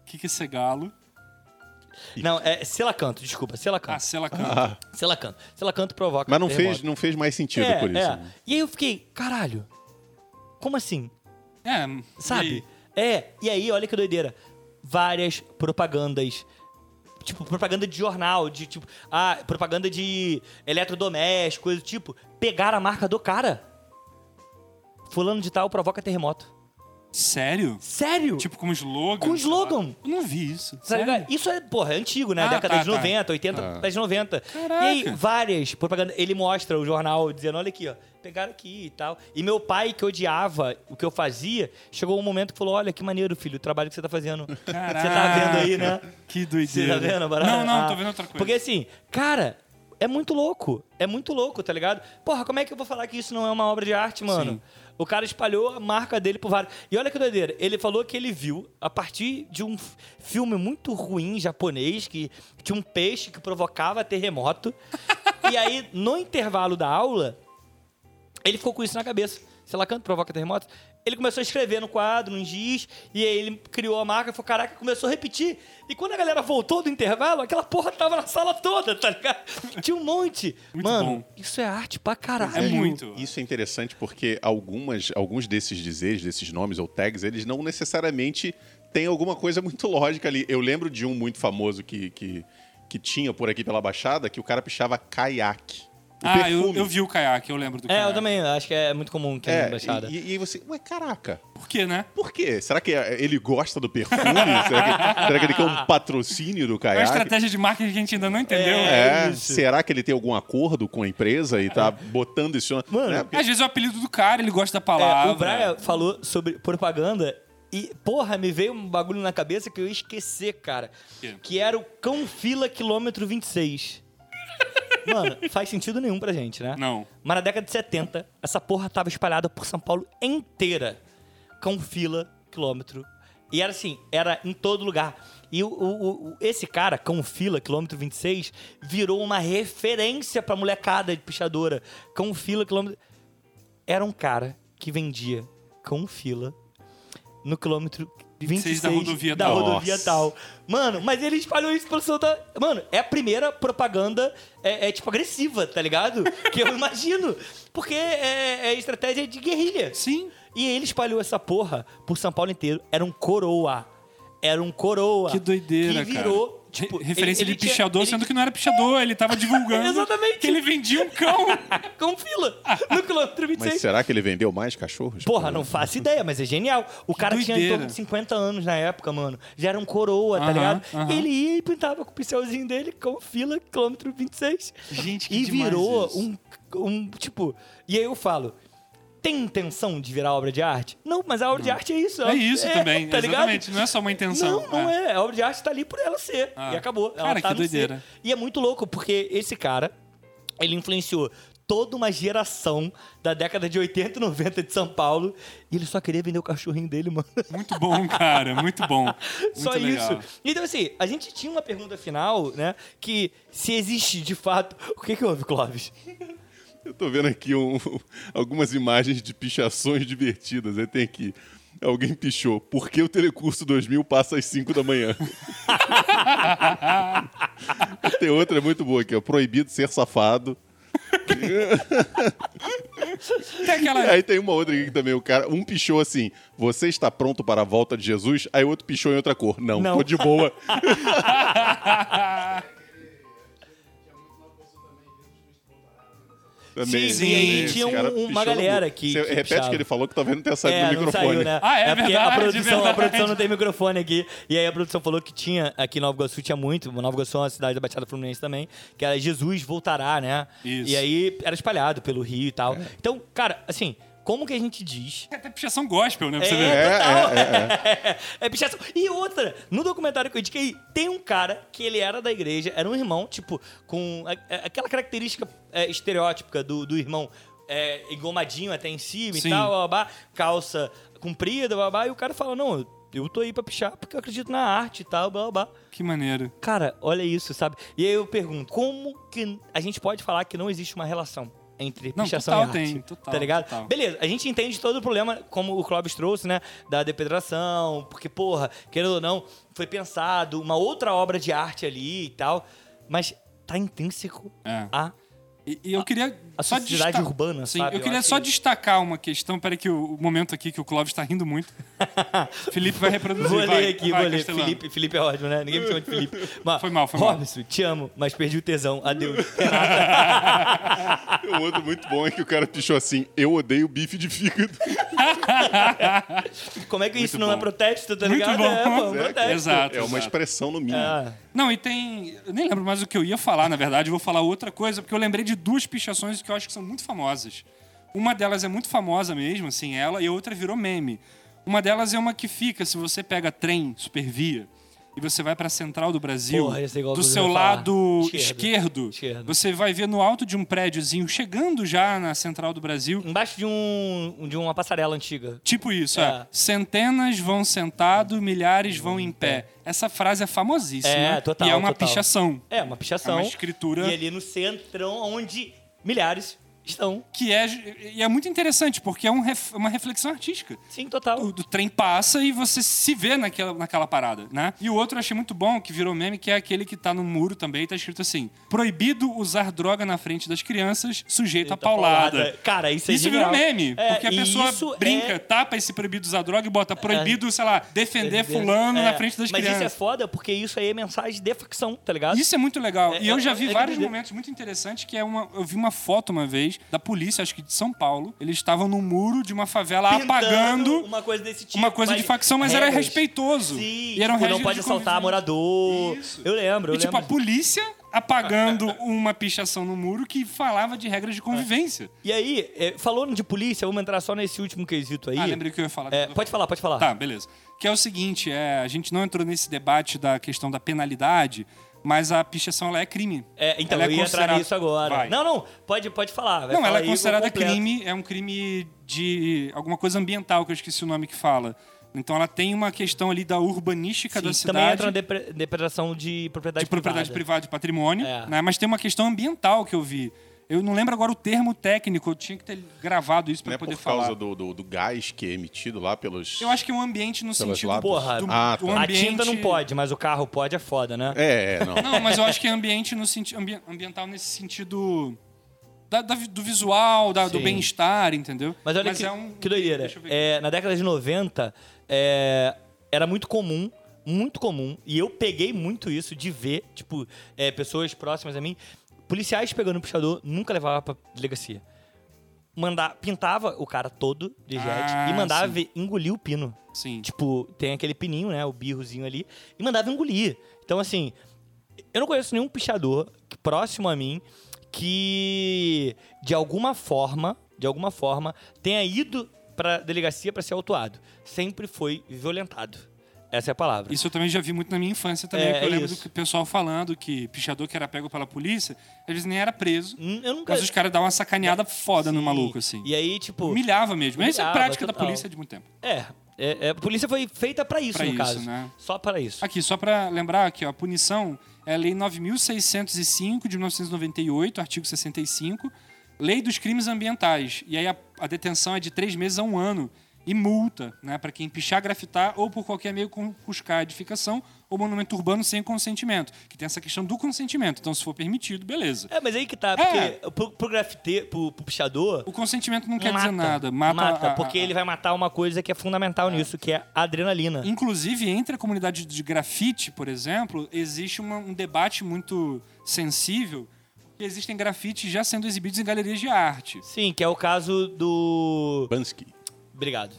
O que, que é esse galo? Não, é Selacanto, desculpa, Ah, Selacanto. Sela canta. Selacanto. Selacanto provoca Mas não terremoto. fez, não fez mais sentido é, por isso. é. né? E aí eu fiquei, caralho, como assim? É, Sabe? e? É, e aí, olha que doideira. Várias propagandas. Tipo, propaganda de jornal, de tipo, ah, propaganda de eletrodoméstico, coisa do tipo. Pegaram a marca do cara. Fulano de tal provoca terremoto. Sério? Sério? Tipo com slogan? Com slogan. Eu não vi isso. Tá Sério? Isso é, porra, é antigo, né? Ah, Década tá, de tá. 90, 80, Ah. década de 90. Caraca. E aí, várias propagandas. Ele mostra o jornal dizendo: olha aqui, ó, pegaram aqui e tal. E meu pai, que odiava o que eu fazia, chegou um momento que falou: olha, que maneiro, filho, o trabalho que você tá fazendo. Você tá vendo aí, né? Que Você doideira. tá vendo, Barata? Não, não, Ah, tô vendo outra coisa. Porque assim, cara, é muito louco. É muito louco, tá ligado? Porra, como é que eu vou falar que isso não é uma obra de arte, mano? Sim. O cara espalhou a marca dele por vários. E olha que doideira. Ele falou que ele viu, a partir de um filme muito ruim japonês, que tinha um peixe que provocava terremoto. e aí, no intervalo da aula, ele ficou com isso na cabeça. Sei lá, canto provoca terremoto. Ele começou a escrever no quadro, um giz, e aí ele criou a marca, falou, caraca, começou a repetir. E quando a galera voltou do intervalo, aquela porra tava na sala toda, tá ligado? Tinha um monte. Muito Mano, bom. isso é arte pra caralho. É muito. Isso é interessante porque algumas, alguns desses dizeres, desses nomes ou tags, eles não necessariamente têm alguma coisa muito lógica ali. Eu lembro de um muito famoso que, que, que tinha por aqui pela Baixada, que o cara pichava caiaque. Ah, eu, eu vi o caiaque, eu lembro do É, caiaque. eu também acho que é muito comum que é, É, baixada. e, e aí você, ué, caraca, Por quê, né? por quê? Será que ele gosta do perfume? será, que, será que ele quer um patrocínio do É uma caiaque? estratégia de marketing que a gente ainda não entendeu. É. É, isso. será que ele tem algum acordo com a empresa e tá botando isso... Mano, né? Porque- Às vezes é o apelido do cara, ele gosta da É, palavra. o Brian falou sobre propaganda e, porra, me veio um bagulho na cabeça que eu ia esquecer, cara. quê? Que era o Cão Fila Quilômetro 26. Mano, faz sentido nenhum pra gente, né? Não. Mas na década de 70, essa porra tava espalhada por São Paulo inteira. Cão Fila Quilômetro. E era assim, era em todo lugar. E o, o- o- esse cara, Cão Fila, quilômetro 26, virou uma referência pra molecada de pichadora. Cão Fila, quilômetro. Era um cara que vendia Cão Fila no quilômetro 26 26 da rodovia da tal. rodovia tal. Mano, mas ele espalhou isso pelo Santa. Mano, é a primeira propaganda, é, é, tipo agressiva, tá ligado? que eu imagino. Porque é, é estratégia de guerrilha. Sim. E ele espalhou essa porra por São Paulo inteiro. Era um coroa. Era um coroa. Que doideira, Que virou, cara. tipo... Re- Referência ele- ele de tinha- pichador, ele- sendo que não era pichador, ele tava divulgando Exatamente. que ele vendia um cão. Com fila. No quilômetro 26. Mas será que ele vendeu mais cachorros? Porra, não faço ideia, mas é genial. O cara tinha em doideira. torno de 50 anos na época, mano. Já era um coroa, tá Aham, ligado? aham. Ele ia e pintava com o pincelzinho dele, com fila, quilômetro 26. Gente, que E virou isso. um, um, tipo... E aí eu falo, tem intenção de virar obra de arte? Não, mas a obra de arte é isso. É isso também, tá ligado? exatamente. Não é só uma intenção. Não, não é. A obra de arte tá ali por ela ser. Ah. E acabou. Ela Cara, tá que doideira. ser. E é muito louco, porque esse cara, ele influenciou toda uma geração da década de 80 e 90 de São Paulo. E ele só queria vender o cachorrinho dele, mano. Muito bom, cara. Muito bom. Muito só legal. isso. Então, assim, a gente tinha uma pergunta final, né? Que se existe de fato. O que, que houve, Clóvis? Eu tô vendo aqui um- algumas imagens de pichações divertidas. Aí tem aqui. Alguém pichou. Por que o Telecurso 2000 passa às 5 da manhã? tem outra muito boa aqui, ó. Proibido ser safado. Tem aquela... Aí tem uma outra aqui também o cara. Um pichou assim: Você está pronto para a volta de Jesus? Aí o outro pichou em outra cor. Não, Não. tô de boa. Também, Sim, e aí esse tinha um- uma galera que- Você que repete pichava. que ele falou que talvez não tenha saído É, do microfone. saiu, né? Ah, é porque verdade, a produção, verdade. a produção não tem microfone aqui. E aí a produção falou que tinha, aqui em Nova Iguaçu tinha muito. Nova Iguaçu é uma cidade da Baixada Fluminense também. Que era Jesus voltará, né? Isso. E aí era espalhado pelo Rio e tal. Então, cara, assim, como que a gente diz Até pichação gospel, né? Pra você ver. é, total. é, É, pichação. E outra, no documentário que eu indiquei, tem um cara que ele era da igreja, era um irmão, tipo, com a- a- aquela característica é, estereótipa do, do irmão é, engomadinho até em cima Sim. e tal, babá, calça comprida, babá, e o cara fala, não, eu, eu tô aí pra pichar porque eu acredito na arte e tal, babá. Que maneiro. Cara, olha isso, sabe? E aí eu pergunto, como que a gente pode falar que não existe uma relação? Entre Não, pichação total e arte. tem, total, Tá ligado? total. Beleza, a gente entende todo o problema, como o Clóvis trouxe, né? Da depredação, porque, porra, querendo ou não, foi pensado uma outra obra de arte ali e tal, mas tá intrínseco É. a E, e eu queria a só sociedade urbana, Sim, sabe? eu Eu queria só que- destacar uma questão. Peraí, que o, o momento aqui que o Clóvis tá rindo muito. Felipe vai reproduzir. Vou vai, ler aqui, vai, vou ler. Felipe, Felipe é ótimo, né? Ninguém me chama de Felipe. Mas, Foi mal, foi mal. Robson, te amo, mas perdi o tesão. Adeus. O outro muito bom é que o cara pichou assim: eu odeio bife de fígado. Como é que isso Muito não é bom. protesto, tá Muito ligado? bom. É, pô, É, protesto. Exato. É uma exato. expressão no mínimo. Ah, Não, e tem. Eu nem lembro mais o que eu ia falar, na verdade. Eu vou falar outra coisa, porque eu lembrei de duas pichações que eu acho que são muito famosas. Uma delas é muito famosa mesmo, assim, ela, e a outra virou meme. Uma delas é uma que fica, se você pega trem, supervia, e você vai pra Central do Brasil, Porra, é do seu lado Esquerdo. esquerdo, você vai ver no alto de um prédiozinho, chegando já na Central do Brasil, embaixo de, um, de uma passarela antiga. Tipo isso, É. é. Centenas vão sentado, milhares vão em pé. Essa frase é famosíssima. É, total, E é uma total. pichação. É, uma pichação. É uma escritura- E ali no centro, onde milhares estão. Que é, e é muito interessante, porque é um ref- uma reflexão artística. Sim, total. O, trem passa e você se vê naquela, naquela parada, né? E o outro eu achei muito bom, que virou meme, que é aquele que tá no muro também, tá escrito assim: proibido usar droga na frente das crianças, sujeito a Eita, paulada. Cara, isso é Isso genial. virou meme, É, porque a e pessoa isso brinca, é- tapa esse proibido usar droga e bota proibido, sei lá, defender fulano É, na frente das Mas crianças. isso é foda porque isso aí é mensagem de facção, tá ligado? Isso é muito legal. É, e eu é- já vi é vários momentos muito interessantes, que é uma. Eu vi uma foto uma vez da polícia, acho que de São Paulo. Eles estavam no muro de uma favela Pintando apagando uma coisa desse tipo. uma coisa de facção, mas era regras. respeitoso. Sim, E eram tipo, não pode de assaltar morador. Isso. Eu lembro, eu E tipo, a lembro. polícia apagando uma pichação no muro que falava de regras de convivência. E aí, é, falando de polícia, vamos entrar só nesse último quesito aí. Ah, lembrei que eu ia falar. É, pode falar, pode falar. Tá, beleza. Que é o seguinte, é, a gente não entrou nesse debate da questão da penalidade, mas a pichação ela é crime. É, então, Ela é eu ia entrar considerada- nisso agora. Vai. Não, não, pode, pode falar. Não, ela é considerada crime, é um crime de alguma coisa ambiental, que eu esqueci o nome que fala. Então ela tem uma questão ali da urbanística Sim, da também cidade, entra na depre- depredação de propriedade de propriedade privada. privada e patrimônio, É. né? mas tem uma questão ambiental que eu vi. Eu não lembro agora o termo técnico, eu tinha que ter gravado isso para é poder por causa falar. do, do, do gás que é emitido lá pelos. Eu acho que é um ambiente no sentido lábias. Porra, do, Ah, do tá. A ambiente... tinta não pode, mas o carro pode, é foda, né? É, é, não. Não, mas eu acho que é ambiente no sentido ambi- ambiental nesse sentido da- da do visual, da- do bem-estar, entendeu? Mas olha que, é um- que doideira. Deixa eu ver. É, na década de 90, é, era muito comum, muito comum, e eu peguei muito isso de ver, tipo, é, pessoas próximas a mim, policiais pegando o puxador, nunca levava pra delegacia. Mandar, pintava o cara todo de jet Ah, e mandava ver- engolir o pino. Sim. Tipo, tem aquele pininho, né? O birrozinho ali. E mandava engolir. Então, assim, eu não conheço nenhum pichador próximo a mim que, de alguma forma, de alguma forma, tenha ido pra delegacia pra ser autuado. Sempre foi violentado. Essa é a palavra. Isso eu também já vi muito na minha infância também, É, que eu é lembro isso. do que pessoal falando que pichador que era pego pela polícia, às vezes nem era preso, Hum, Eu nunca... mas os caras davam uma sacaneada foda no Sim. maluco, assim. E aí, tipo... Humilhava mesmo. Essa é a Humilhava, prática da total. polícia de muito tempo. É, é, é, a polícia foi feita pra isso, Pra no isso, caso. né? Só pra isso. Aqui, só pra lembrar aqui, ó, a punição é a Lei 9.605 de 1998, artigo 65, Lei dos Crimes Ambientais. E aí a, a detenção é de três meses a um ano. E multa, né, para quem pichar, grafitar ou por qualquer meio buscar edificação ou monumento urbano sem consentimento. Que tem essa questão do consentimento. Então, se for permitido, beleza. É, mas aí que tá, porque É. pro, pro grafiteiro, pro, pro pichador... O consentimento não quer mata, dizer nada. Mata, a- a- porque ele vai matar uma coisa que é fundamental nisso, que é a adrenalina. Inclusive, entre a comunidade de grafite, por exemplo, existe uma- um debate muito sensível. Que existem grafites já sendo exibidos em galerias de arte. Sim, que é o caso do. Bansky. Obrigado.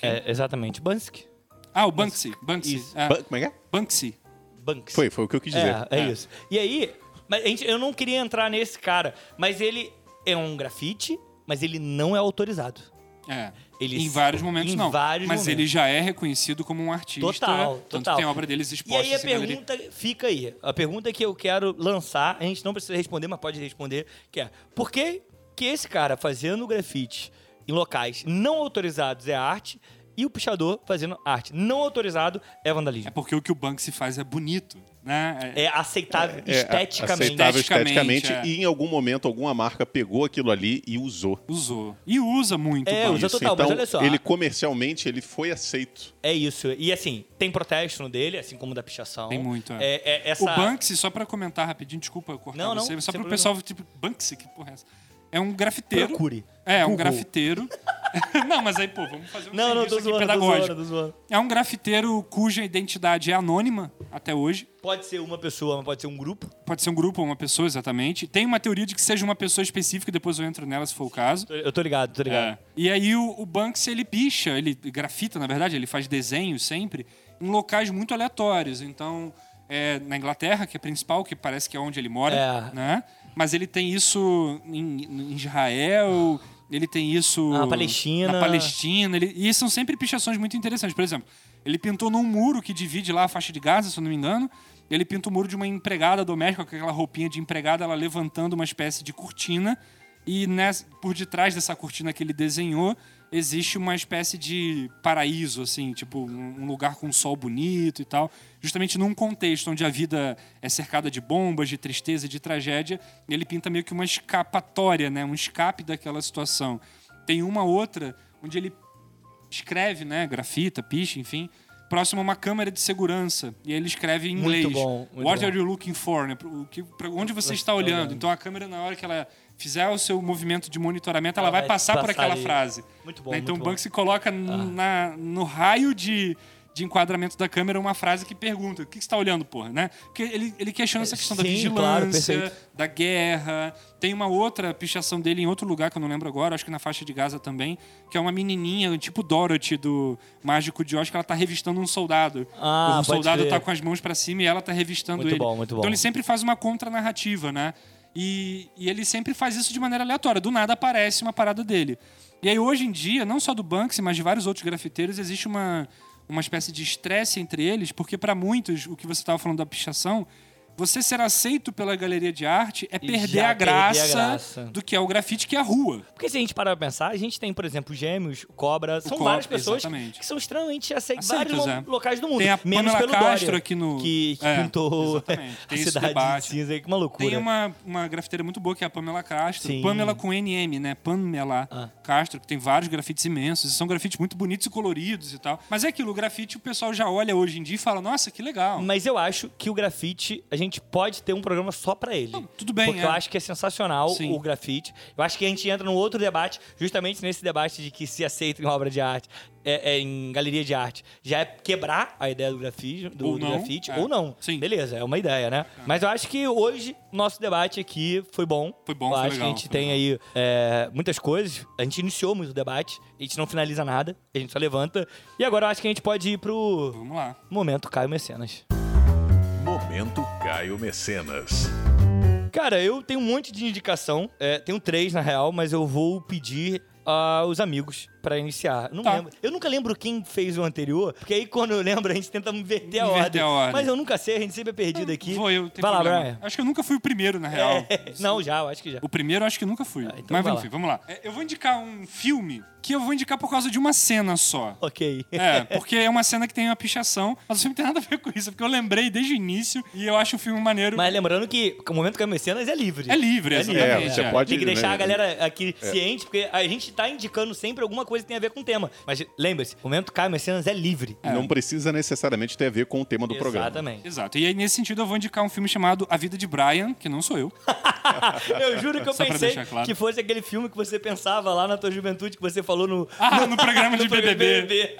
É, exatamente. Bansky. Ah, o Banksy. Banksy. É, Ban- Como é que é? Banksy. Banksy. Foi, foi o que eu quis dizer. É, é, isso. E aí, mas a gente, eu não queria entrar nesse cara, mas ele é um grafite, mas ele não é autorizado. É. Ele- em vários momentos em não. vários Mas momentos. ele já é reconhecido como um artista. Total, Tanto total. que tem obra deles E exposta aí a em galeria. pergunta fica aí. A pergunta que eu quero lançar, a gente não precisa responder, mas pode responder, que é: por que que esse cara fazendo grafite em locais não autorizados é arte e o pichador fazendo arte. Não autorizado é É vandalismo. porque o que o Banksy faz é bonito, né? É aceitável É esteticamente. aceitável Esteticamente, esteticamente, é. e em algum momento alguma marca pegou aquilo ali e usou. Usou. E usa muito É, o usa Banksy. total, mas então, olha só. ele comercialmente ele foi aceito. É isso. E assim, tem protesto no dele, assim como da pichação. Tem muito, é. É, é essa... O Banksy, só pra comentar rapidinho, desculpa eu cortar Não, não, você, mas só pro problema. pessoal, tipo, Banksy, que porra é essa? É um grafiteiro. Procure. É, é um grafiteiro. não, mas aí, pô, vamos fazer um Não, não, tô zoando, tô pedagógico. zoando, tô zoando. É um grafiteiro cuja identidade é anônima até hoje. Pode ser uma pessoa, mas pode ser um grupo. Pode ser um grupo ou uma pessoa, exatamente. Tem uma teoria de que seja uma pessoa específica, depois eu entro nela se for o caso. Eu tô ligado, tô ligado. É. E aí o, o Banksy, ele picha, ele grafita, na verdade, ele faz desenhos sempre em locais muito aleatórios. Então, é, na Inglaterra, que é principal, que parece que é onde ele mora, É. né? Mas ele tem isso em, em Israel, ele tem isso Na Palestina. na Palestina. Ele, e são sempre pichações muito interessantes. Por exemplo, ele pintou num muro que divide lá a faixa de Gaza, se eu não me engano. Ele pinta o muro de uma empregada doméstica com aquela roupinha de empregada, ela levantando uma espécie de cortina. E nessa- por detrás dessa cortina que ele desenhou, existe uma espécie de paraíso, assim, tipo um lugar com um sol bonito e tal. Justamente num contexto onde a vida é cercada de bombas, de tristeza e de tragédia, ele pinta meio que uma escapatória, né? um escape daquela situação. Tem uma outra onde ele escreve, né? Grafita, picha, enfim, próximo a uma câmera de segurança. E aí ele escreve em Muito inglês. bom, What bom. are you looking for? Né? Pro- o que- pra onde você está tá olhando. Então a câmera, na hora que ela fizer o seu movimento de monitoramento, ela, Ela vai vai passar por passar aquela ali. frase. Muito bom, Né? Então muito o banco se coloca n- na, no raio de, de enquadramento da câmera uma frase que pergunta: o que você está olhando, porra? Né? Porque ele, ele questiona essa questão da Sim, claro, vigilância, perfeito. da guerra. Tem uma outra pichação dele em outro lugar que eu não lembro agora, acho que na faixa de Gaza também, que é uma menininha, tipo Dorothy do Mágico de Oz, que ela tá revistando um soldado. Ah, um soldado crer. tá com as mãos pra cima e ela tá revistando Muito ele. bom, muito bom. Então ele sempre faz uma contranarrativa, né? E, e ele sempre faz isso de maneira aleatória. Do nada aparece uma parada dele. E aí, hoje em dia, não só do Banksy, mas de vários outros grafiteiros, existe uma, uma espécie de estresse entre eles, porque para muitos, o que você estava falando da pichação, você ser aceito pela galeria de arte é perder a, perder a graça graça. do que é o grafite, que é a rua. Porque se a gente parar pra pensar, a gente tem, por exemplo, Gêmeos, Cobra, são Cobra, várias pessoas exatamente. que são extremamente aceitas em vários é. lo- locais do mundo. Tem a menos Pamela pelo Castro Dória, aqui no- Que, que É, pintou exatamente. a Tem cidade debate. de cinza, que uma loucura. Tem uma, uma grafiteira muito boa que é a Pamela Castro. Sim. Pamela com NM, né? Pamela Ah. Castro, que tem vários grafites imensos. E são grafites muito bonitos e coloridos e tal. Mas é aquilo, o grafite o pessoal já olha hoje em dia e fala, nossa, que legal. Mas eu acho que o grafite, gente pode ter um programa só pra ele. Não, tudo bem, Porque é. eu acho que é sensacional Sim. o grafite. Eu acho que a gente entra num outro debate, justamente nesse debate de que se aceita em obra de arte, é, é em galeria de arte, já é quebrar a ideia do grafite, do, Ou do não, grafite, é. ou não. Sim. Beleza, é uma ideia, né? Mas eu acho que hoje, nosso debate aqui foi bom. Foi bom, eu foi acho legal, que a gente tem aí é, muitas coisas. A gente iniciou muito o debate, a gente não finaliza nada, a gente só levanta. E agora eu acho que a gente pode ir pro Vamos lá. momento Caio Mecenas. Momento Caio Mecenas. Cara, eu tenho um monte de indicação. É, tenho três, na real, mas eu vou pedir aos amigos pra iniciar. Não Tá. lembro. Eu nunca lembro quem fez o anterior, porque aí quando eu lembro a gente tenta inverter a, Inverter ordem. a ordem. Mas eu nunca sei, a gente sempre é perdido aqui. Vou eu, tem Vai lá. Brian. Acho que eu nunca fui o primeiro, na real. É, não, já, eu acho que já. O primeiro eu acho que eu nunca fui. então Mas enfim, lá. vamos lá. É, Eu vou indicar um filme que eu vou indicar por causa de uma cena só. Ok. É, porque é uma cena que tem uma pichação, mas o filme tem nada a ver com isso, porque eu lembrei desde o início e eu acho o filme maneiro. Mas lembrando que o momento Caio Mecenas é livre. É livre, exatamente. É, você é. pode- Tem que deixar né? a galera aqui ciente, porque a gente tá indicando sempre alguma coisa que tem a ver com o tema. Mas lembre-se, o momento Caio Mecenas é livre. Não precisa necessariamente ter a ver com o tema do programa. Exatamente. Exato. E aí, nesse sentido, eu vou indicar um filme chamado A Vida de Brian, que não sou eu. Eu juro que eu Só pensei claro. que fosse aquele filme que você pensava lá na tua juventude, que você falou no, Ah, no programa de no programa BBB.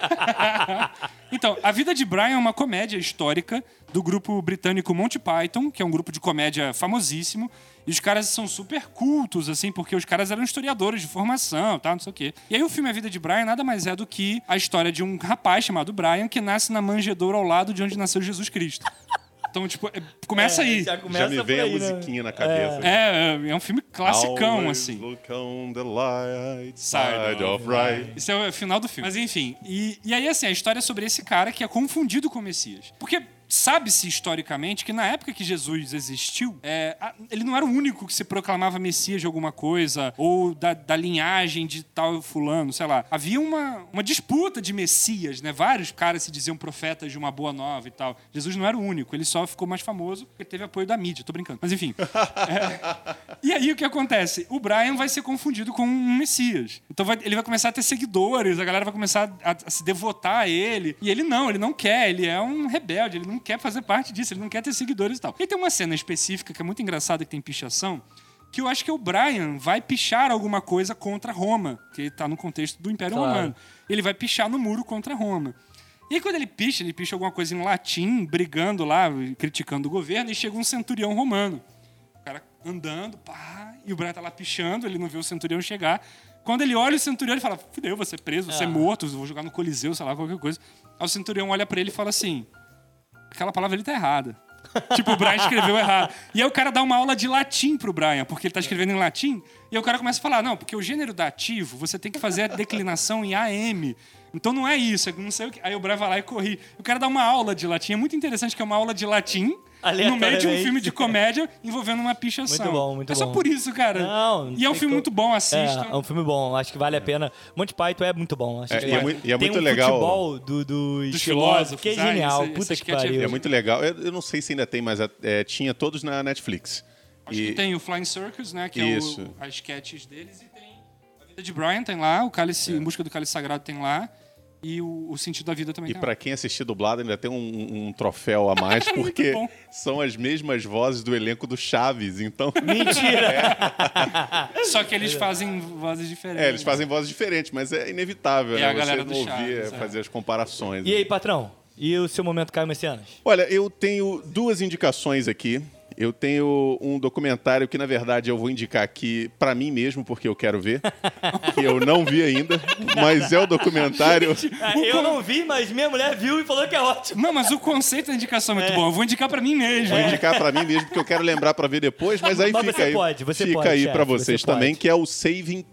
então, A Vida de Brian é uma comédia histórica do grupo britânico Monty Python, que é um grupo de comédia famosíssimo. E os caras são super cultos, assim, porque os caras eram historiadores de formação, tal, não sei o quê. E aí o filme A Vida de Brian nada mais é do que a história de um rapaz chamado Brian que nasce na manjedoura ao lado de onde nasceu Jesus Cristo. Então, tipo, é- começa aí. Já, Já começa me por vem a aí, né? musiquinha na cabeça. É, é, é um filme classicão, Always assim. Look on the light Side side of right. Isso é o final do filme. Mas enfim, e, e aí assim, a história é sobre esse cara que é confundido com o Messias. Porque sabe-se historicamente que na época que Jesus existiu, é, ele não era o único que se proclamava Messias de alguma coisa, ou da, da linhagem de tal fulano, sei lá. Havia uma, uma disputa de Messias, né? Vários caras se diziam profetas de uma boa nova e tal. Jesus não era o único, ele só ficou mais famoso porque teve apoio da mídia, tô brincando. Mas enfim. É, e aí o que acontece? O Brian vai ser confundido com um Messias. Então vai- ele vai começar a ter seguidores, a galera vai começar a, a se devotar a ele. E ele não, ele não quer, ele é um rebelde, ele não quer fazer parte disso, ele não quer ter seguidores e tal. E tem uma cena específica que é muito engraçada, que tem pichação, que eu acho que o Brian vai pichar alguma coisa contra Roma, que tá no contexto do Império Claro. Romano. Ele vai pichar no muro contra Roma. E aí, quando ele picha, ele picha alguma coisa em latim, brigando lá, criticando o governo, e chega um centurião romano. O cara andando, pá, e o Brian tá lá pichando, ele não vê o centurião chegar. Quando ele olha o centurião, ele fala: Fudeu, vou ser preso, vou ser Ah. morto, vou jogar no Coliseu, sei lá, qualquer coisa. Aí o centurião olha pra ele e fala assim: aquela palavra ali tá errada. tipo, o Brian escreveu errado. E aí o cara dá uma aula de latim pro Brian, porque ele tá escrevendo em latim. E aí o cara começa a falar: não, porque o gênero dativo, você tem que fazer a declinação em AM. Então não é isso, é não sei o que. Aí o Brian vai lá e corri. O cara dá uma aula de latim. É muito interessante que é uma aula de latim no meio de um filme de comédia envolvendo uma pichação. Muito bom, muito é só bom. por isso, cara. Não, e é um filme co- muito bom, assista. É, é um filme bom, acho que vale a pena. Monty Python é muito bom. Acho É, que e é mui- e é Tem muito um legal- futebol do, do Dos filósofo, que é filósofos, ah, genial. esse- Puta esse que sketch é pariu. É muito legal. Eu, eu não sei se ainda tem, mas é, tinha todos na Netflix. Acho E- que tem o Flying Circus, né? Que Isso. é o, as sketches deles. E tem a vida de Brian, tem lá. O Cálice, Em Busca do Cálice Sagrado tem lá. E o, o Sentido da Vida também E pra quem assistir dublado ainda tem um, um troféu a mais, porque bom. são as mesmas vozes do elenco do Chaves, então... Mentira! lá. Só que eles fazem vozes diferentes. É, eles fazem vozes diferentes, mas é inevitável, É né? a galera Você do não ouvir, Chaves, é, é. fazer as comparações. e aí, patrão? E o seu momento Caio Messianas? Olha, eu tenho duas indicações aqui. Eu tenho um documentário que, na verdade, eu vou indicar aqui pra mim mesmo, porque eu quero ver. que eu não vi ainda, mas é o documentário... Ah, eu não vi, mas minha mulher viu e falou que é ótimo. Não, mas o conceito da indicação é muito bom. Eu vou indicar pra mim mesmo. Vou indicar pra mim mesmo, porque eu quero lembrar pra ver depois, mas aí Mas fica você aí. pode, você fica pode, aí chefe, pra você vocês pode. também, que é o Saving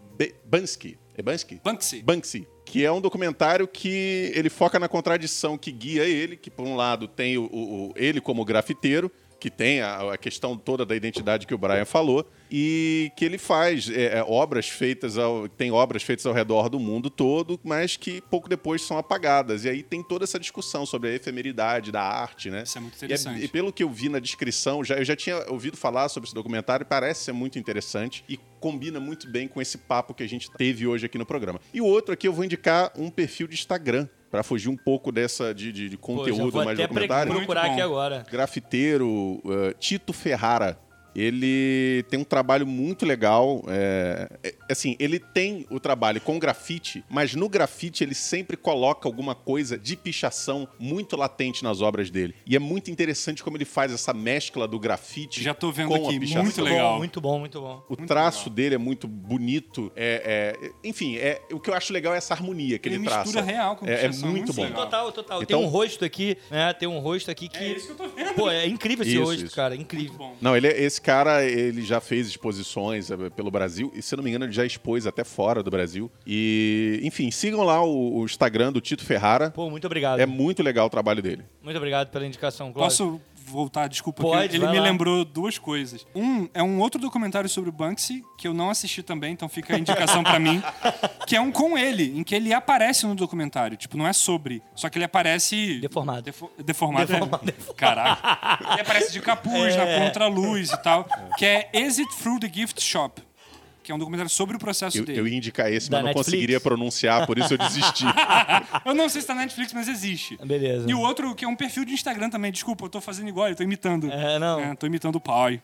Bansky. É Bansky? Banksy. Banksy, que é um documentário que ele foca na contradição que guia ele, que por um lado tem o- o- ele como grafiteiro, que tem a, a questão toda da identidade que o Brian falou, e que ele faz é, é, obras feitas ao, tem obras feitas ao redor do mundo todo, mas que pouco depois são apagadas. E aí tem toda essa discussão sobre a efemeridade da arte, né? Isso é muito E, interessante. e pelo que eu vi na descrição, já, eu já tinha ouvido falar sobre esse documentário, parece ser muito interessante e combina muito bem com esse papo que a gente teve hoje aqui no programa. E o outro aqui eu vou indicar um perfil de Instagram, para fugir um pouco dessa de, de- de Pô, conteúdo vou mais até documentário. procurar aqui agora. Grafiteiro uh, Tito Ferrara. Ele tem um trabalho muito legal. é, é, assim, ele tem o trabalho com grafite, mas no grafite ele sempre coloca alguma coisa de pichação muito latente nas obras dele. E é muito interessante como ele faz essa mescla do grafite Já tô vendo com aqui, a pichação. muito Muito legal. bom, muito bom, muito bom. O traço dele é muito bonito. É, é- enfim, é, o que eu acho legal é essa harmonia que ele, Ele traça. mistura real com é, é pichação, muito muito bom. legal. Total, total. Então- Tem um rosto aqui, né? Tem um rosto aqui que. É isso que eu tô vendo. Pô, é incrível esse Isso, rosto, isso. cara. Incrível. Muito bom. Não, ele, é- esse cara, ele já fez exposições eh, pelo Brasil e, se não me engano, ele já expôs até fora do Brasil. E, enfim, sigam lá o, o Instagram do Tito Ferrara. Pô, muito obrigado. É muito legal o trabalho dele. Muito obrigado pela indicação, Cláudio. Posso voltar? Desculpa. Pode, ele me lá. lembrou duas coisas. Um é um outro documentário sobre o Banksy, que eu não assisti também, então fica a indicação pra mim. Que é um com ele, em que ele aparece no documentário. Tipo, não é sobre. Só que ele aparece. Deformado. Defo- deformado. é- Deformado. Caralho. Ele aparece de capuz, É. na contra-luz e tal. Que é Exit Through the Gift Shop. Que é um documentário sobre o processo Eu, dele. eu ia indicar esse, Da mas não Netflix? conseguiria pronunciar, por isso eu desisti. Eu não sei se tá na Netflix, mas existe. Beleza. E o outro, que é um perfil de Instagram também. Desculpa, eu tô fazendo igual, eu tô imitando. É, não. É, tô imitando o pai.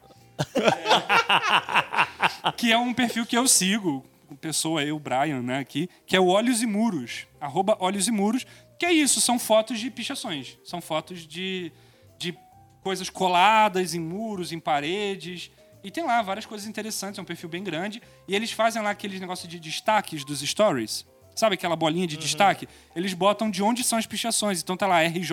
É. que é um perfil que eu sigo, pessoa, eu, Brian, né, aqui, que é o Olhos e Muros. Arroba Olhos e Muros. Que é isso, são fotos de pichações. São fotos de, de coisas coladas em muros, em paredes. E tem lá várias coisas interessantes, é um perfil bem grande. E eles fazem lá aqueles negócios de destaques dos stories. Sabe aquela bolinha de destaque? Eles botam de onde são as pichações. Então tá lá RJ,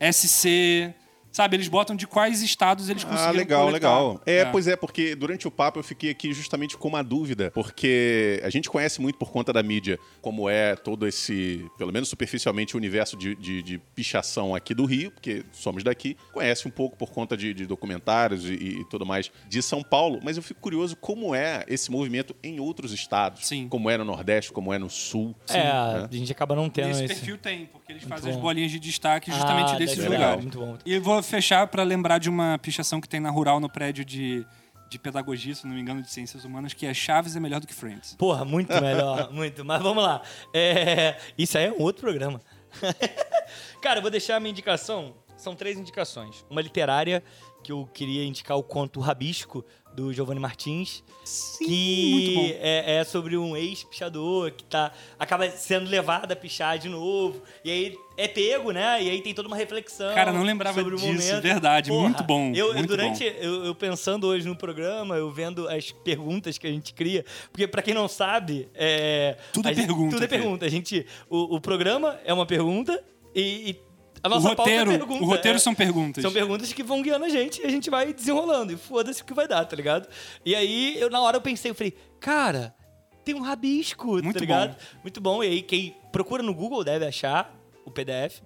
SC, Sabe, eles botam de quais estados eles conseguiram Ah, legal, coletar. legal. É, pois é, porque durante o papo eu fiquei aqui justamente com uma dúvida, porque a gente conhece muito por conta da mídia como é todo esse, pelo menos superficialmente, o universo de, de, de pichação aqui do Rio, porque somos daqui, conhece um pouco por conta de, de documentários e, e tudo mais de São Paulo, mas eu fico curioso como é esse movimento em outros estados, Sim. como é no Nordeste, como é no Sul. É, a gente acaba não tendo Nesse esse. perfil tem, porque eles Muito fazem as bom. bolinhas de destaque justamente Ah, desses deve ser lugares. Muito bom. E vou fechar pra lembrar de uma pichação que tem na Rural, no prédio de, de pedagogia, se não me engano, de ciências humanas, que é Chaves é melhor do que Friends. Porra, muito melhor, muito. Mas vamos lá. É, Isso aí é um outro programa. Cara, eu vou deixar a minha indicação. São três indicações. Uma literária, que eu queria indicar o conto Rabisco, do Giovanni Martins. que muito bom. É, é sobre um ex-pichador que tá, acaba sendo levado a pichar de novo. E aí é pego, né? E aí tem toda uma reflexão. Cara, não lembrava sobre o disso, momento. verdade, muito bom, Eu, muito durante eu, eu pensando hoje no programa, eu vendo as perguntas que a gente cria, porque pra quem não sabe, é, Tudo é gente- pergunta Tudo é pergunta. A gente, o, o programa é uma pergunta e, e a O nossa pauta roteiro, é pergunta. o roteiro é. são perguntas. São perguntas que vão guiando a gente e a gente vai desenrolando. E foda-se o que vai dar, tá ligado? E aí, eu, na hora eu pensei, eu falei, cara, tem um rabisco, Muito tá ligado? Muito bom. E aí, quem procura no Google deve achar o PDF.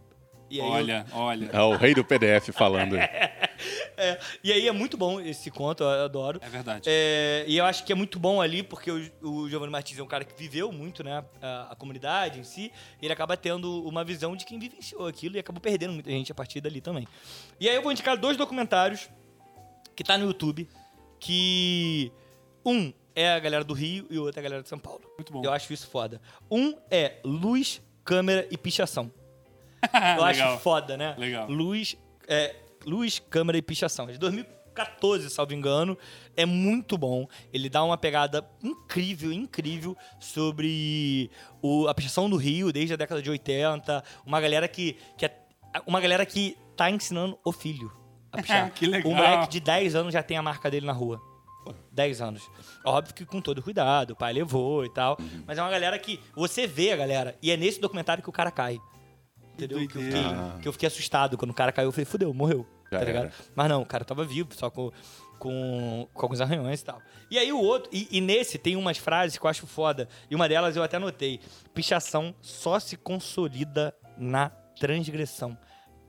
E aí eu- Olha, olha. É o rei do PDF falando. é, e aí é muito bom esse conto, eu adoro. É verdade. É, e eu acho que é muito bom ali, porque o, o Giovanni Martins é um cara que viveu muito, né? A, a comunidade em si. E ele acaba tendo uma visão de quem vivenciou aquilo e acabou perdendo muita gente a partir dali também. E aí eu vou indicar dois documentários que tá no YouTube. Que um é a galera do Rio e o outro é a galera de São Paulo. Muito bom. Eu acho isso foda. Um é luz, câmera e pichação. Eu acho foda, né? Legal. Luz, é, luz, câmera e pichação. É de 2014, salvo engano. É muito bom. Ele dá uma pegada incrível, incrível sobre o- a pichação no Rio desde a década de 80. Uma galera que, que é, uma galera que tá ensinando o filho a pichar. Que legal. Um moleque de 10 anos já tem a marca dele na rua. 10 anos. Óbvio que com todo cuidado, o pai levou e tal. Uhum. Mas é uma galera que você vê a galera. E é nesse documentário que o cara cai. Entendeu? Que eu, fiquei, doideira. que eu fiquei assustado. Quando o cara caiu, eu falei, fudeu, morreu. Já tá ligado? era. Mas não, o cara tava vivo, só com, com, com alguns arranhões e tal. E aí o outro, e, e nesse tem umas frases que eu acho foda. E uma delas eu até anotei. Pichação só se consolida na transgressão.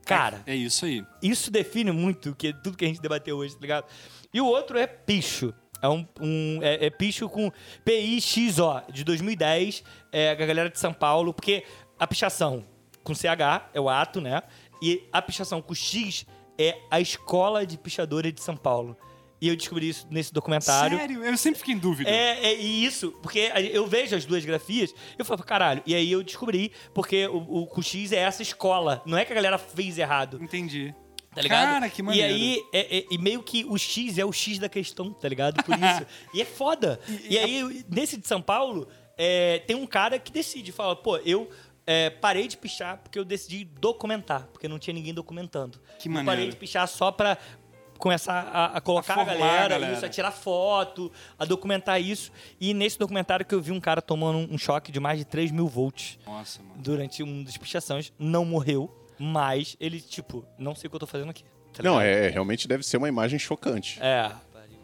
Cara, É isso aí. isso define muito que, tudo que a gente debateu hoje, tá ligado? E o outro é picho. É um, um- é, é picho com P-I-X-O, de 2010, é a galera de São Paulo, porque a pichação com CH é o ato, né? E a pichação com X é a escola de pichadores de São Paulo. E eu descobri isso nesse documentário. Sério? Eu sempre fiquei em dúvida. É, é e isso, porque eu vejo as duas grafias, eu falo, caralho, e aí eu descobri, porque o, o X é essa escola, não é que a galera fez errado. Entendi. Tá ligado? Cara, que maneiro. E aí, é- é- e meio que o X é o X da questão, tá ligado? Por isso. e é foda. E, aí, nesse de São Paulo, é, tem um cara que decide, fala, pô, eu é, parei de pichar porque eu decidi documentar, porque não tinha ninguém documentando. Que eu maneiro. parei de pichar só pra começar a, a colocar A a, formar a galera, galera. isso, a tirar foto, a documentar isso. E nesse documentário que eu vi um cara tomando um choque de mais de 3 mil volts Nossa, mano. durante um dos pichações, não morreu, mas ele, tipo, não sei o que eu tô fazendo aqui. tá Não, ligado? é, realmente deve ser uma imagem chocante. É.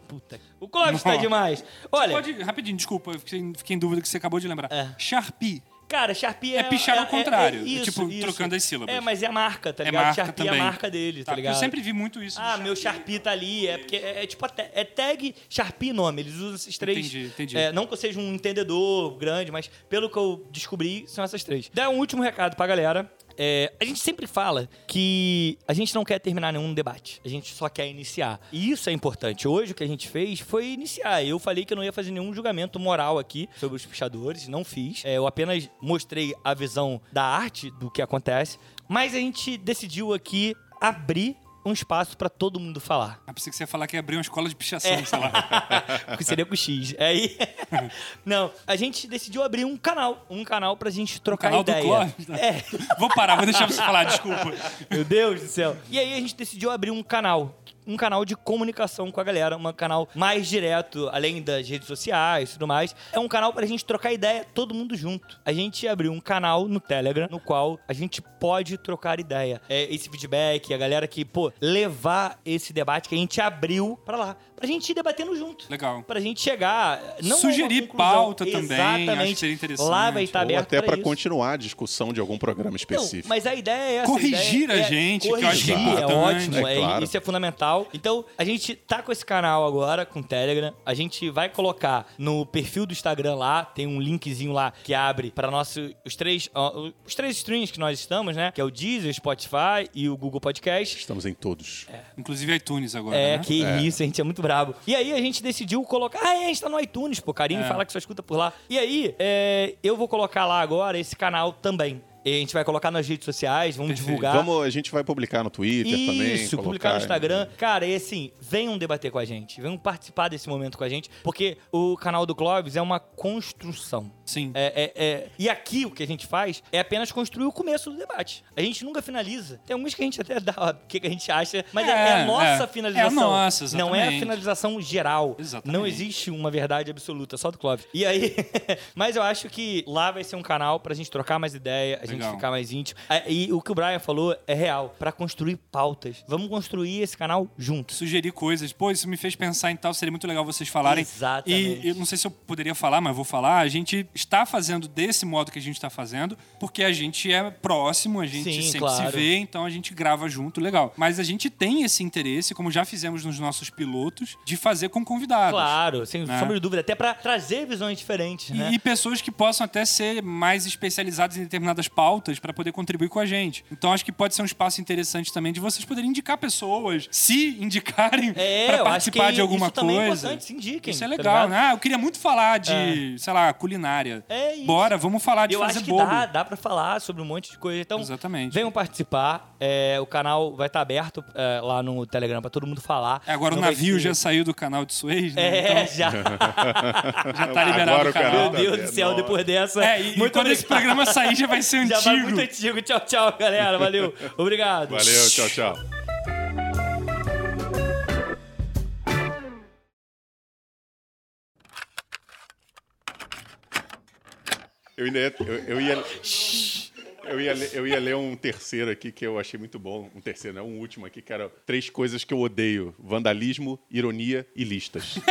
Puta. O Clóvis tá demais. Olha, Pode, rapidinho, desculpa, eu fiquei, fiquei em dúvida que você acabou de lembrar. É. Sharpie. Cara, Sharpie é... É pichar ao contrário, isso, tipo, isso. trocando as sílabas. É, mas é a marca, tá É ligado? marca Sharpie é também. a marca dele, tá, Tá, ligado? eu sempre vi muito isso. Ah, no meu Sharpie tá ali. É porque é, é tipo é tag Sharpie nome. Eles usam esses três. Entendi, entendi. É, não que eu seja um entendedor grande, mas pelo que eu descobri, são essas três. Dá um último recado pra galera. É, a gente sempre fala que a gente não quer terminar nenhum debate. A gente só quer iniciar. E isso é importante. Hoje o que a gente fez foi iniciar. Eu falei que eu não ia fazer nenhum julgamento moral aqui sobre os pichadores. Não fiz. É, eu apenas mostrei a visão da arte do que acontece. Mas a gente decidiu aqui abrir um espaço pra todo mundo falar. Ah, pensei que você ia falar que ia abrir uma escola de pichação, É. sei lá. seria com X. Aí. Não, a gente decidiu abrir um canal. Um canal pra gente trocar canal do ideia. Clóvis, né? É. Vou parar, vou deixar você falar, desculpa. Meu Deus do céu. E aí a gente decidiu abrir um canal. Um canal de comunicação com a galera, um canal mais direto, além das redes sociais e tudo mais. É um canal pra gente trocar ideia, todo mundo junto. A gente abriu um canal no Telegram, no qual a gente pode trocar ideia. É, esse feedback, a galera que, pô, levar esse debate que a gente abriu pra lá. Pra gente ir debatendo junto. Legal. Pra gente chegar. Não a Sugerir pauta também, Exatamente. acho que seria interessante. Lá vai estar Ou aberto até pra para isso. continuar a discussão de algum programa Não, específico. mas a ideia é essa. Corrigir ideia a gente, que eu acho que é corrigir, importante. ótimo, É é, claro. isso é fundamental. Então, a gente tá com esse canal agora, com o Telegram. A gente vai colocar no perfil do Instagram lá, tem um linkzinho lá que abre para nosso os três os três streams que nós estamos, né? Que é o Deezer, Spotify e o Google Podcast. Estamos em todos. Inclusive iTunes agora, É, né? que isso, a gente é muito brabo. E aí a gente decidiu colocar. Ah, é, a gente tá no iTunes, pô. Carinho É. fala que só escuta por lá. E aí, é, eu vou colocar lá agora esse canal também. E a gente vai colocar nas redes sociais, vamos Perfeito. divulgar. Vamos, a gente vai publicar no Twitter também. Isso, publicar no Instagram. Cara, e assim, venham debater com a gente, venham participar desse momento com a gente, porque o canal do Clóvis é uma construção. Sim. É, é- é- E aqui o que a gente faz é apenas construir o começo do debate. A gente nunca finaliza. Tem alguns que a gente até dá o que, a gente acha, mas é, É, é a nossa é. finalização. É a nossa, Não é a exatamente. finalização geral. Exatamente. Não existe uma verdade absoluta, só do Clóvis. E aí, mas eu acho que lá vai ser um canal pra gente trocar mais ideia, gente ficar mais íntimo. Ah, E o que o Brian falou é real, pra construir pautas. Vamos construir esse canal juntos. Sugerir coisas. Pô, isso me fez pensar em tal, seria muito legal vocês falarem. Exatamente. E eu não sei se eu poderia falar, mas vou falar. A gente está fazendo desse modo que a gente está fazendo, porque a gente é próximo, a gente Sim, sempre claro. se vê, então a gente grava junto, legal. Mas a gente tem esse interesse, como já fizemos nos nossos pilotos, de fazer com convidados. Claro, sem Né? sombra de dúvida, até pra trazer visões diferentes, E, né? e pessoas que possam até ser mais especializadas em determinadas pautas para poder contribuir com a gente. Então acho que pode ser um espaço interessante também de vocês poderem indicar pessoas, se indicarem É, para participar que de alguma isso também é coisa. importante, se indiquem, Isso é tá legal, ligado? né? Ah, eu queria muito falar de, sei lá, culinária. É isso. Bora, vamos falar de Eu fazer acho que bolo. dá, dá pra falar sobre um monte de coisa. Então, Exatamente. venham participar. É, o canal vai estar aberto é, lá no Telegram pra todo mundo falar. É, agora Não o navio ser- já saiu do canal de Suez, né? É, Então, já. já tá liberado Agora o canal. canal Meu tá Deus do céu, depois dessa. É, e, e muito quando esse programa sair já vai ser Já vai antigo. muito antigo. Tchau, tchau, galera. Valeu. Obrigado. Valeu, tchau, tchau. Eu, ia, eu, eu ia, eu, ia, ler- eu ia ler um terceiro aqui que eu achei muito bom. Um terceiro, não, um último aqui, que era três coisas que eu odeio: vandalismo, ironia e listas.